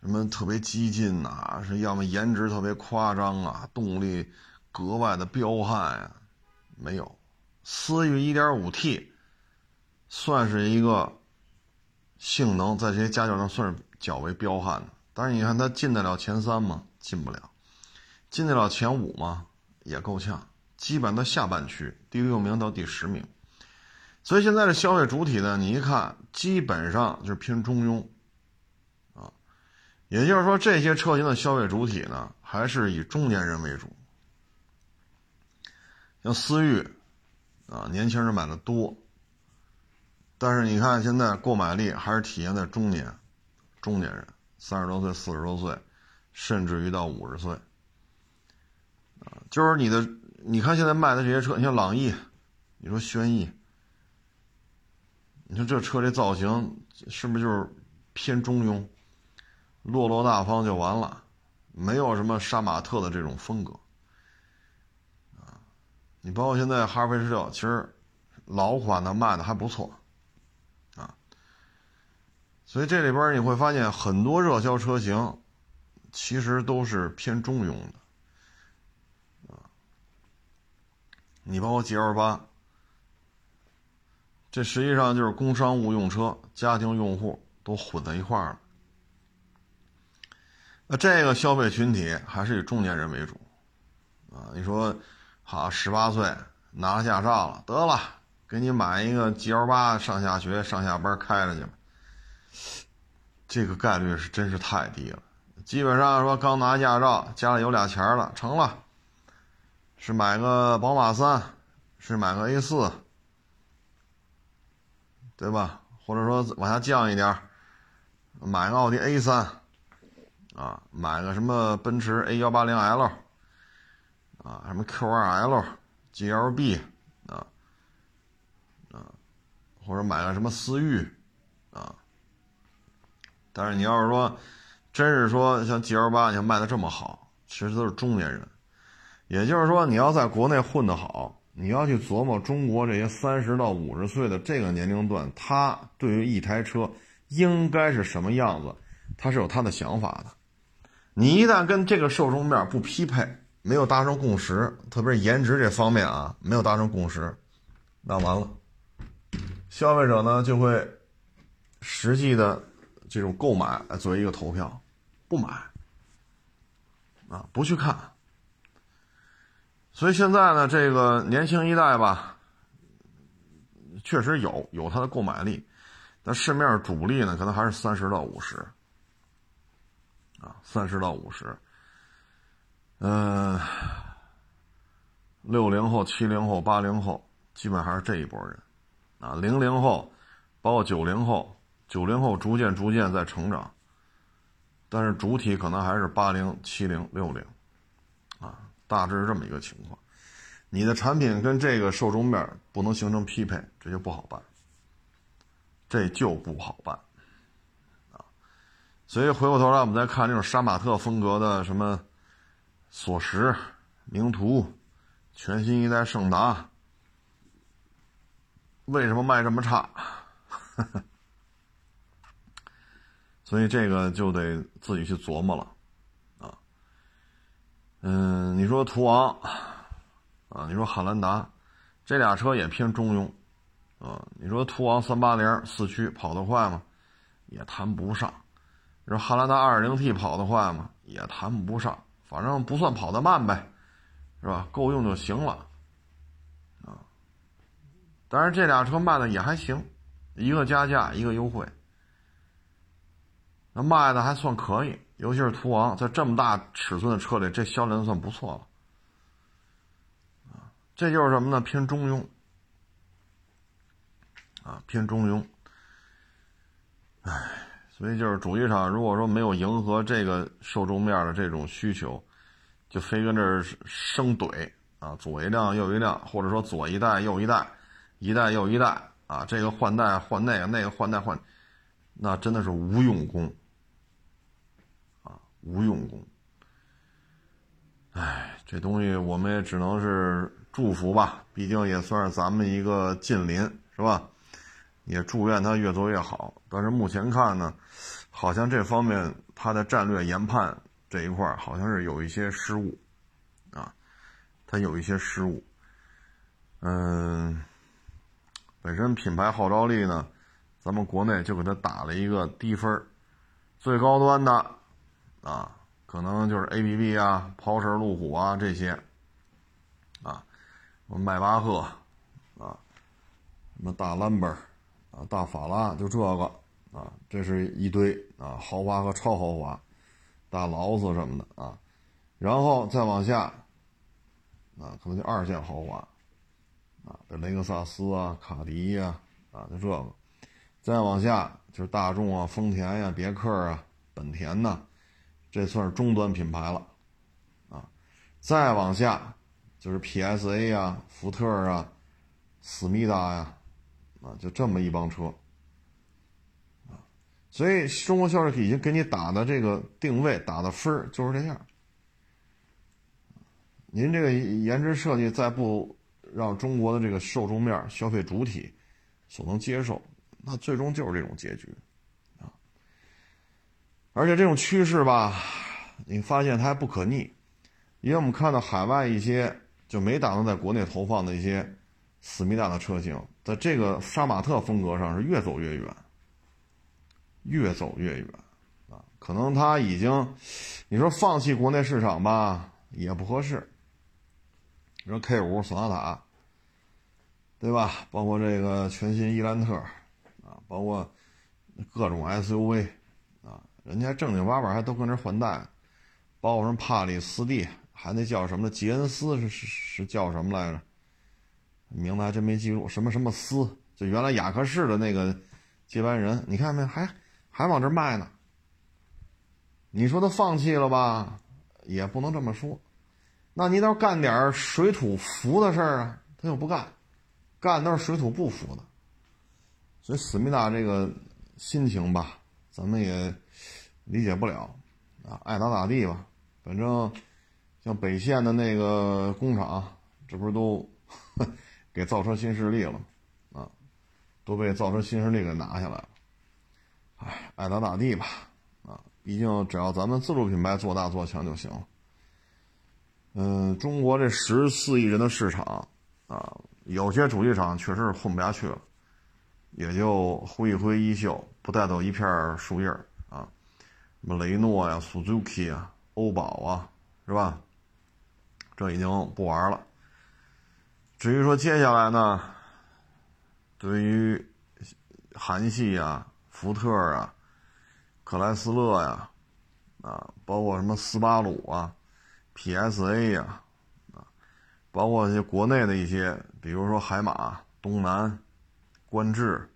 什么特别激进呐？是要么颜值特别夸张啊，动力格外的彪悍呀？没有，思域 1.5T 算是一个性能在这些家轿上算是较为彪悍的。但是你看它进得了前三吗？进不了。进得了前五吗？也够呛。基本到下半区，第六名到第十名。所以现在的消费主体呢，你一看，基本上就是偏中庸啊。也就是说，这些车型的消费主体呢，还是以中年人为主。像思域，啊，年轻人买的多。但是你看，现在购买力还是体现在中年、中年人，三十多岁、四十多岁，甚至于到五十岁。就是你的，你看现在卖的这些车，你像朗逸，你说轩逸，你说这车这造型是不是就是偏中庸？落落大方就完了，没有什么杀马特的这种风格，你包括现在哈弗 H 六，其实老款的卖的还不错，所以这里边你会发现很多热销车型，其实都是偏中庸的，你包括 GL 八，这实际上就是工商务用车，家庭用户都混在一块儿了。那这个消费群体还是以中年人为主，啊，你说，好，十八岁拿了驾照了，得了，给你买一个 G L 八，上下学、上下班开着去吧这个概率是真是太低了。基本上说刚拿驾照，家里有俩钱了，成了，是买个宝马三，是买个 A 四，对吧？或者说往下降一点，买个奥迪 A 三。啊，买个什么奔驰 A 幺八零 L，啊，什么 Q 二 L，GLB，啊，啊，或者买个什么思域，啊，但是你要是说，真是说像 GL 八，你看卖的这么好，其实都是中年人，也就是说，你要在国内混得好，你要去琢磨中国这些三十到五十岁的这个年龄段，他对于一台车应该是什么样子，他是有他的想法的。你一旦跟这个受众面不匹配，没有达成共识，特别是颜值这方面啊，没有达成共识，那完了，消费者呢就会实际的这种购买作为一个投票，不买啊，不去看。所以现在呢，这个年轻一代吧，确实有有它的购买力，但市面主力呢，可能还是三十到五十。啊，三十到五十，嗯，六零后、七零后、八零后，基本还是这一波人，啊，零零后，包括九零后，九零后逐渐逐渐在成长，但是主体可能还是八零、七零、六零，啊，大致是这么一个情况。你的产品跟这个受众面不能形成匹配，这就不好办，这就不好办。啊所以回过头来，我们再看这种杀马特风格的什么，索十、名图、全新一代胜达，为什么卖这么差？[laughs] 所以这个就得自己去琢磨了，啊，嗯，你说途昂，啊，你说汉兰达，这俩车也偏中庸，啊，你说途昂三八零四驱跑得快吗？也谈不上。你说汉兰达 2.0T 跑得快吗？也谈不上，反正不算跑得慢呗，是吧？够用就行了，啊。但是这俩车卖的也还行，一个加价，一个优惠，那卖的还算可以。尤其是途昂，在这么大尺寸的车里，这销量算不错了，啊。这就是什么呢？偏中庸，啊，偏中庸，唉。所以就是主机厂，如果说没有迎合这个受众面的这种需求，就非跟这儿生怼啊，左一辆右一辆，或者说左一代右一代，一代又一代啊，这个换代换那个，那个换代换，那真的是无用功，无用功。哎，这东西我们也只能是祝福吧，毕竟也算是咱们一个近邻，是吧？也祝愿他越做越好。但是目前看呢，好像这方面他的战略研判这一块好像是有一些失误，啊，他有一些失误。嗯，本身品牌号召力呢，咱们国内就给他打了一个低分最高端的，啊。可能就是 A B B 啊，抛式路虎啊这些，啊，迈巴赫，啊，什么大兰博，啊，大法拉，就这个，啊，这是一堆啊，豪华和超豪华，大劳斯什么的啊，然后再往下，啊，可能就二线豪华，啊，这雷克萨斯啊，卡迪呀，啊，就这个，再往下就是大众啊，丰田呀，别克啊，本田呐。这算是中端品牌了，啊，再往下就是 PSA 呀、福特啊、思密达呀，啊，就这么一帮车，啊，所以中国销售已经给你打的这个定位、打的分就是这样。您这个颜值设计再不让中国的这个受众面、消费主体所能接受，那最终就是这种结局。而且这种趋势吧，你发现它还不可逆，因为我们看到海外一些就没打算在国内投放的一些思密达的车型，在这个杀马特风格上是越走越远，越走越远啊！可能他已经，你说放弃国内市场吧，也不合适。你说 K 五索纳塔，对吧？包括这个全新伊兰特，啊，包括各种 SUV。人家正经八百还都跟这换代，包括什么帕里斯蒂，还那叫什么的杰恩斯是是是叫什么来着？名字还真没记住，什么什么斯，就原来雅克士的那个接班人，你看没？还还往这卖呢。你说他放弃了吧？也不能这么说。那你倒干点水土服的事儿啊？他又不干，干都是水土不服的。所以思密达这个心情吧，咱们也。理解不了，啊，爱咋咋地吧。反正像北线的那个工厂，这不是都 [laughs] 给造车新势力了？啊，都被造车新势力给拿下来了。哎，爱咋咋地吧。啊，毕竟只要咱们自主品牌做大做强就行了。嗯，中国这十四亿人的市场，啊，有些主机厂确实是混不下去了，也就挥一挥衣袖，不带走一片树叶什么雷诺呀、Suzuki 啊、欧宝啊，是吧？这已经不玩了。至于说接下来呢，对于韩系啊、福特啊、克莱斯勒呀，啊，包括什么斯巴鲁啊、PSA 呀，啊，包括一些国内的一些，比如说海马、东南、观致，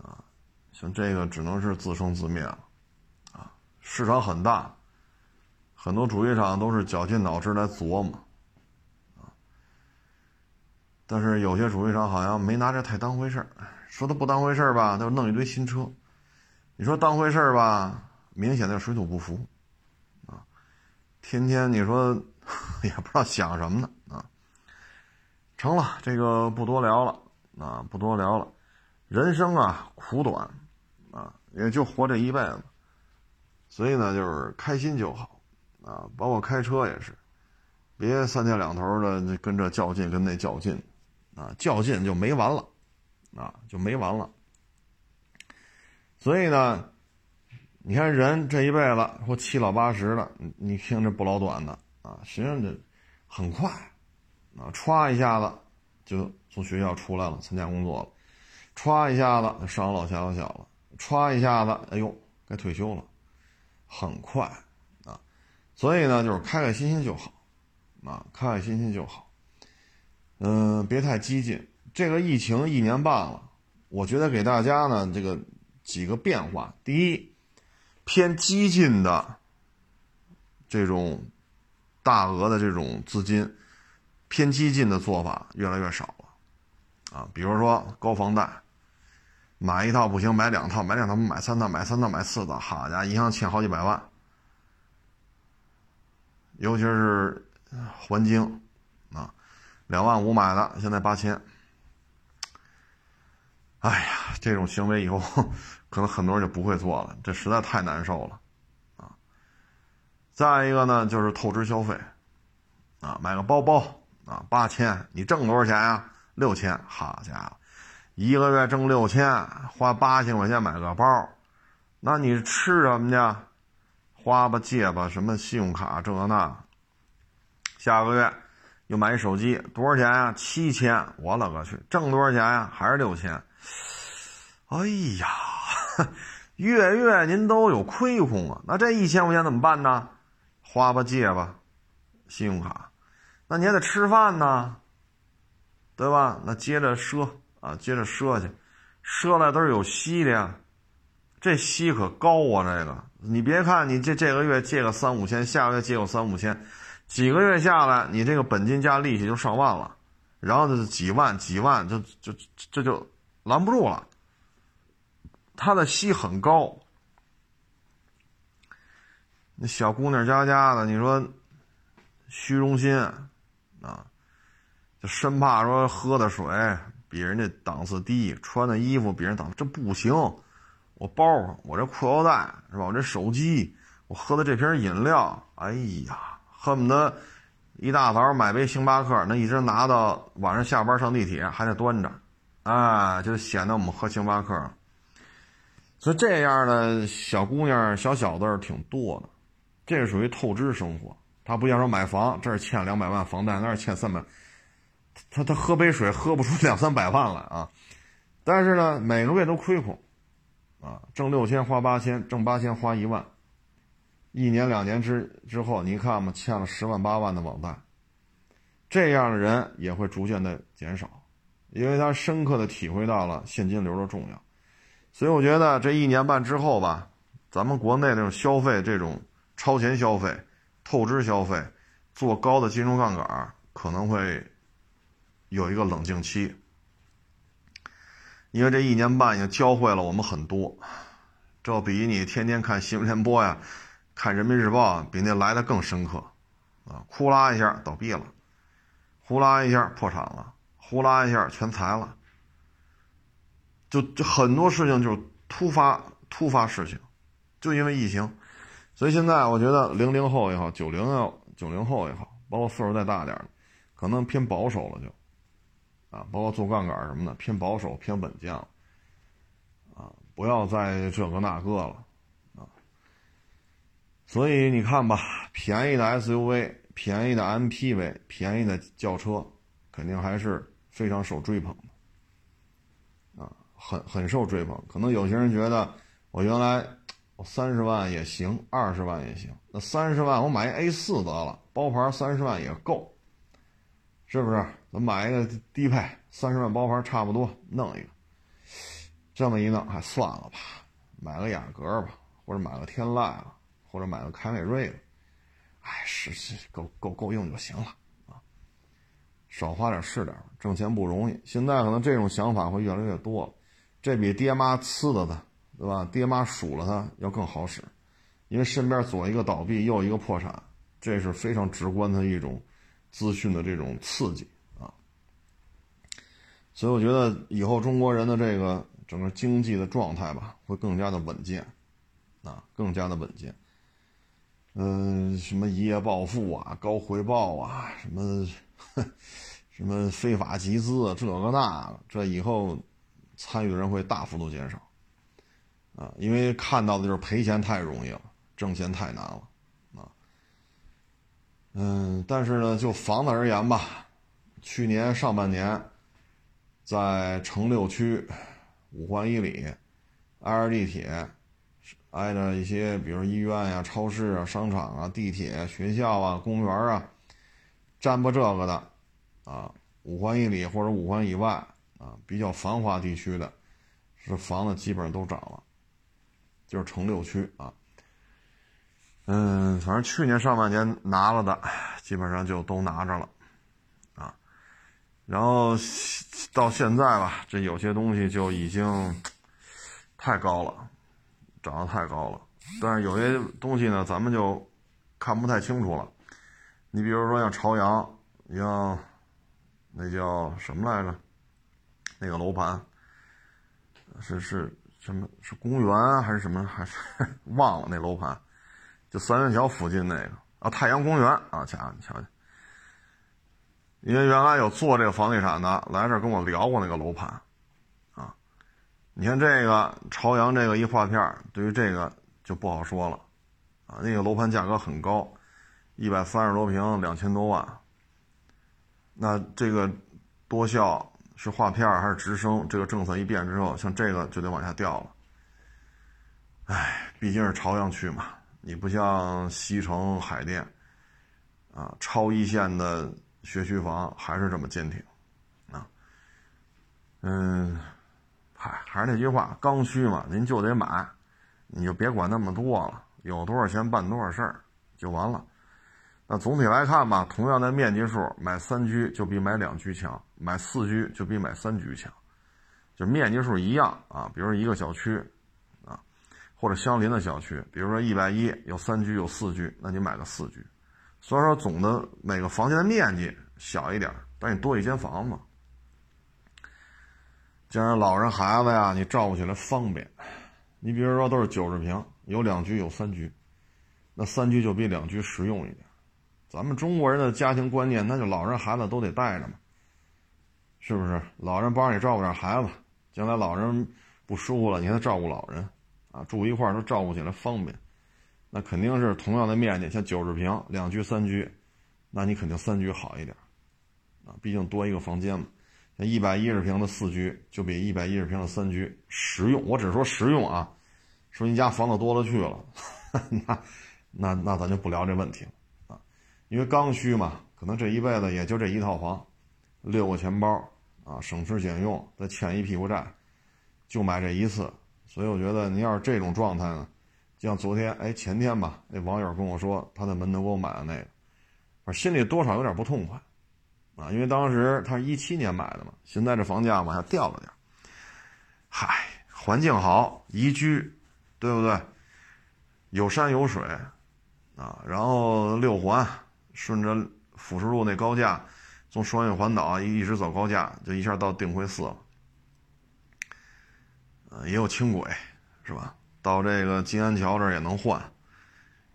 啊，像这个只能是自生自灭了。市场很大，很多主机厂都是绞尽脑汁来琢磨，啊，但是有些主机厂好像没拿这太当回事儿。说他不当回事儿吧，他就弄一堆新车；你说当回事儿吧，明显的水土不服，啊，天天你说 [laughs] 也不知道想什么呢，啊，成了，这个不多聊了，啊，不多聊了，人生啊苦短，啊，也就活这一辈子。所以呢，就是开心就好，啊，包括开车也是，别三天两头的跟这较劲，跟那较劲，啊，较劲就没完了，啊，就没完了。所以呢，你看人这一辈子或七老八十的，你你听着不老短的啊，实际上这很快，啊，歘一下子就从学校出来了，参加工作了，歘一下子就上老下小了，歘一下子，哎呦，该退休了。很快，啊，所以呢，就是开开心心就好，啊，开开心心就好，嗯，别太激进。这个疫情一年半了，我觉得给大家呢这个几个变化：第一，偏激进的这种大额的这种资金偏激进的做法越来越少了啊，比如说高房贷，买一套不行，买两套，买两套买三套，买三套买四套，好家伙，银行欠好几百万，尤其是环京啊，两万五买的，现在八千。哎呀，这种行为以后可能很多人就不会做了，这实在太难受了，啊！再一个呢，就是透支消费，啊，买个包包啊，八千，你挣多少钱呀？六千，好家伙，一个月挣六千，花八千块钱买个包，那你吃什么去？花吧借吧，什么信用卡这那，下个月又买手机，多少钱呀？七千，我勒个去，挣多少钱呀？还是六千。哎呀，[laughs] 月月您都有亏空啊！那这一千块钱怎么办呢？花吧借吧，信用卡，那你还得吃饭呢，对吧？那接着赊啊，接着赊去，赊来都是有息的呀，这息可高啊！这个你别看你这这个月借个三五千，下个月借个三五千，几个月下来，你这个本金加利息就上万了，然后就是几万几万，就就这就拦不住了。他的息很高，那小姑娘家家的，你说虚荣心啊，就生怕说喝的水比人家档次低，穿的衣服比人档次这不行。我包，我这裤腰带是吧？我这手机，我喝的这瓶饮料，哎呀，恨不得一大早买杯星巴克，那一直拿到晚上下班上地铁还得端着，啊，就显得我们喝星巴克。所以这样的小姑娘、小小子挺多的，这是属于透支生活。他不像说买房，这儿欠两百万房贷，那儿欠三百，他他喝杯水喝不出两三百万来啊。但是呢，每个月都亏空，啊，挣六千花八千，挣八千花一万，一年两年之之后，你看嘛，欠了十万八万的网贷，这样的人也会逐渐的减少，因为他深刻的体会到了现金流的重要。所以我觉得这一年半之后吧，咱们国内这种消费、这种超前消费、透支消费、做高的金融杠杆，可能会有一个冷静期。因为这一年半已经教会了我们很多，这比你天天看新闻联播呀、看人民日报啊比那来的更深刻啊！呼啦一下倒闭了，呼啦一下破产了，呼啦一下全裁了。就就很多事情就是突发突发事情，就因为疫情，所以现在我觉得零零后也好，九零要九零后也好，包括岁数再大点的，可能偏保守了就，啊，包括做杠杆什么的偏保守偏稳健，啊，不要再这个那个了，啊，所以你看吧，便宜的 SUV、便宜的 MPV、便宜的轿车，肯定还是非常受追捧的。很很受追捧，可能有些人觉得我原来我三十万也行，二十万也行，那三十万我买一 A 四得了，包牌三十万也够，是不是？咱买一个低配，三十万包牌差不多，弄一个。这么一弄，还算了吧，买个雅阁吧，或者买个天籁了，或者买个凯美瑞了，哎，是是够够够用就行了啊，少花点是点，挣钱不容易。现在可能这种想法会越来越多了。这比爹妈呲的他，对吧？爹妈数了他要更好使，因为身边左一个倒闭，右一个破产，这是非常直观的一种资讯的这种刺激。所以我觉得以后中国人的这个整个经济的状态吧，会更加的稳健啊，更加的稳健。嗯，什么一夜暴富啊，高回报啊，什么 [laughs] 什么非法集资啊，这个那个，这以后。参与的人会大幅度减少，啊，因为看到的就是赔钱太容易了，挣钱太难了，啊，嗯，但是呢，就房子而言吧，去年上半年，在城六区五环以里，挨着地铁，挨着一些比如医院呀、超市啊、商场啊、地铁、学校啊、公园啊，占不这个的，啊，五环以里或者五环以外。啊，比较繁华地区的，是房子基本上都涨了，就是城六区啊。嗯，反正去年上半年拿了的，基本上就都拿着了，然后到现在吧，这有些东西就已经太高了，涨得太高了。但是有些东西呢，咱们就看不太清楚了。你比如说像朝阳，像那叫什么来着？那个楼盘是是什么？是公园还是什么？还是 [laughs] 忘了那楼盘？就三元桥附近那个啊，太阳公园啊，家，你瞧瞧。因为原来有做这个房地产的来这儿跟我聊过那个楼盘，啊，你看这个朝阳这个一划片，对于这个就不好说了，啊，那个楼盘价格很高，一百三十多平，两千多万。那这个多效是划片还是直升？这个政策一变之后，像这个就得往下掉了。哎，毕竟是朝阳区嘛。你不像西城海淀，啊，超一线的学区房还是这么坚挺，啊，嗯，嗨，还是那句话，刚需嘛，您就得买，你就别管那么多了，有多少钱办多少事儿就完了。那总体来看吧，同样的面积数，买三居就比买两居强，买四居就比买三居强，就面积数一样啊，比如一个小区。啊或者相邻的小区，比如说一百一有三居有四居，那你买个四居。虽然说总的每个房间的面积小一点，但你多一间房子，这样老人孩子呀，你照顾起来方便。你比如说都是九十平，有两居有三居，那三居就比两居实用一点。咱们中国人的家庭观念，那就老人孩子都得带着嘛，是不是？老人帮你照顾点孩子，将来老人不舒服了，你还得照顾老人。啊，住一块儿都照顾起来方便，那肯定是同样的面积，像九十平两居三居，那你肯定三居好一点，啊，毕竟多一个房间嘛。像一百一十平的四居就比一百一十平的三居实用。我只说实用啊，说你家房子多了去了，[laughs] 那那那咱就不聊这问题了啊，因为刚需嘛，可能这一辈子也就这一套房，六个钱包啊，省吃俭用，再欠一屁股债，就买这一次。所以我觉得您要是这种状态呢，像昨天哎前天吧，那网友跟我说他在门头沟买的那个，我心里多少有点不痛快，啊，因为当时他是一七年买的嘛，现在这房价往下掉了点，嗨，环境好，宜居，对不对？有山有水，啊，然后六环顺着辅石路那高架，从双运环岛一一直走高架，就一下到定慧寺了。也有轻轨，是吧？到这个金安桥这儿也能换，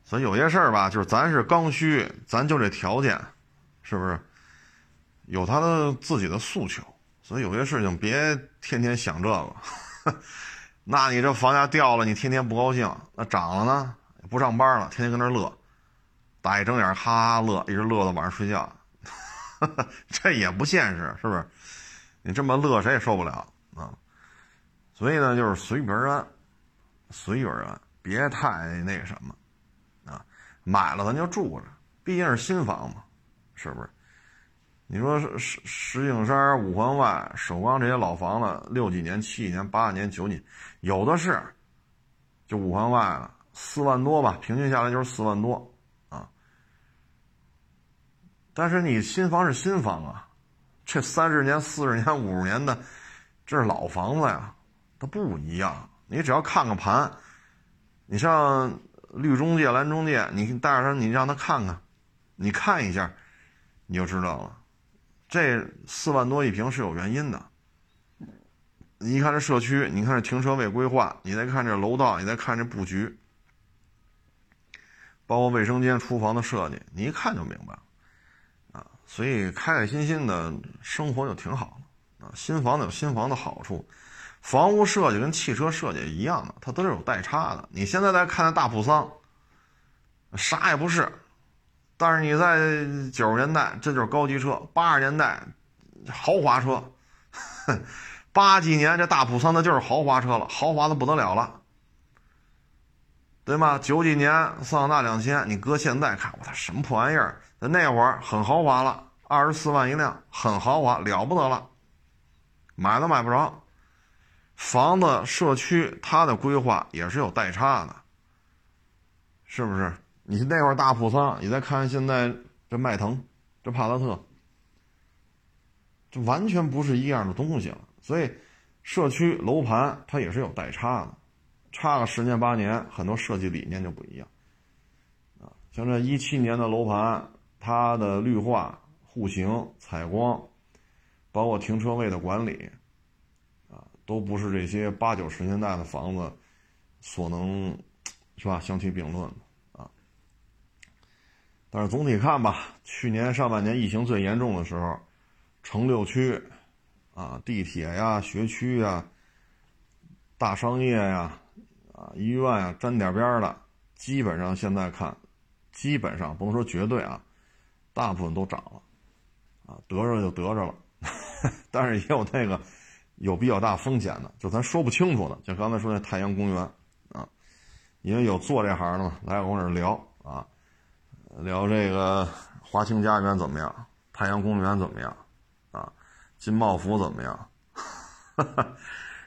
所以有些事儿吧，就是咱是刚需，咱就这条件，是不是？有他的自己的诉求，所以有些事情别天天想这个。[laughs] 那你这房价掉了，你天天不高兴；那涨了呢，不上班了，天天跟那乐，大一睁眼哈哈乐，一直乐到晚上睡觉，[laughs] 这也不现实，是不是？你这么乐，谁也受不了啊。所以呢，就是随遇而安，随遇而安，别太那个什么，啊，买了咱就住着，毕竟是新房嘛，是不是？你说石石景山、五环外、首钢这些老房子，六几年、七几年、八几年、九几，有的是，就五环外了，四万多吧，平均下来就是四万多，啊。但是你新房是新房啊，这三十年、四十年、五十年的，这是老房子呀。它不一样，你只要看看盘，你上绿中介、蓝中介，你带着他，你让他看看，你看一下，你就知道了。这四万多一平是有原因的。你一看这社区，你看这停车位规划，你再看这楼道，你再看这布局，包括卫生间、厨房的设计，你一看就明白了啊。所以开开心心的生活就挺好的啊。新房子有新房的好处。房屋设计跟汽车设计一样的，它都是有代差的。你现在再看那大普桑，啥也不是，但是你在九十年代，这就是高级车；八十年代，豪华车；八几年这大普桑那就是豪华车了，豪华的不得了了，对吗？九几年桑塔纳两千，你搁现在看，我操，什么破玩意儿？那会儿很豪华了，二十四万一辆，很豪华，了不得了，买都买不着。房子社区它的规划也是有代差的，是不是？你那会儿大普桑，你再看现在这迈腾、这帕萨特，这完全不是一样的东西了。所以，社区楼盘它也是有代差的，差个十年八年，很多设计理念就不一样。啊，像这一七年的楼盘，它的绿化、户型、采光，包括停车位的管理，都不是这些八九十年代的房子所能，是吧？相提并论的啊。但是总体看吧，去年上半年疫情最严重的时候，城六区，啊，地铁呀、学区呀、大商业呀、啊医院呀，沾点边的，基本上现在看，基本上不能说绝对啊，大部分都涨了，啊，得着就得着了，[laughs] 但是也有那个有比较大风险的，就咱说不清楚的，就刚才说那太阳公园，啊，因为有做这行的嘛，来我这聊啊。聊这个华清家园怎么样？太阳公园怎么样？啊，金茂府怎么样？哈哈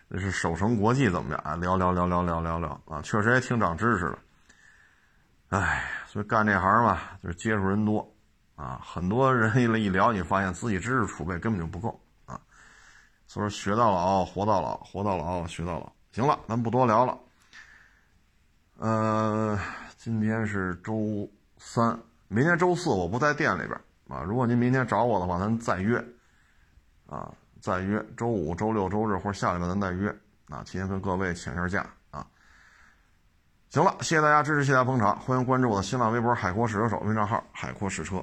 那是首城国际怎么样？啊，聊聊聊聊聊聊聊啊，确实也挺长知识的。哎，所以干这行嘛，就是接触人多啊，很多人一聊，你发现自己知识储备根本就不够。所以说，学到老，活到老，活到老，学到老。行了，咱不多聊了。呃，今天是周。三，明天周四我不在店里边啊。如果您明天找我的话，咱再约，啊，再约。周五、周六、周日或者下礼拜咱再约啊。提前跟各位请一下假啊。行了，谢谢大家支持，谢谢大捧场，欢迎关注我的新浪微博“海阔试车手”微信账号“海阔试车”。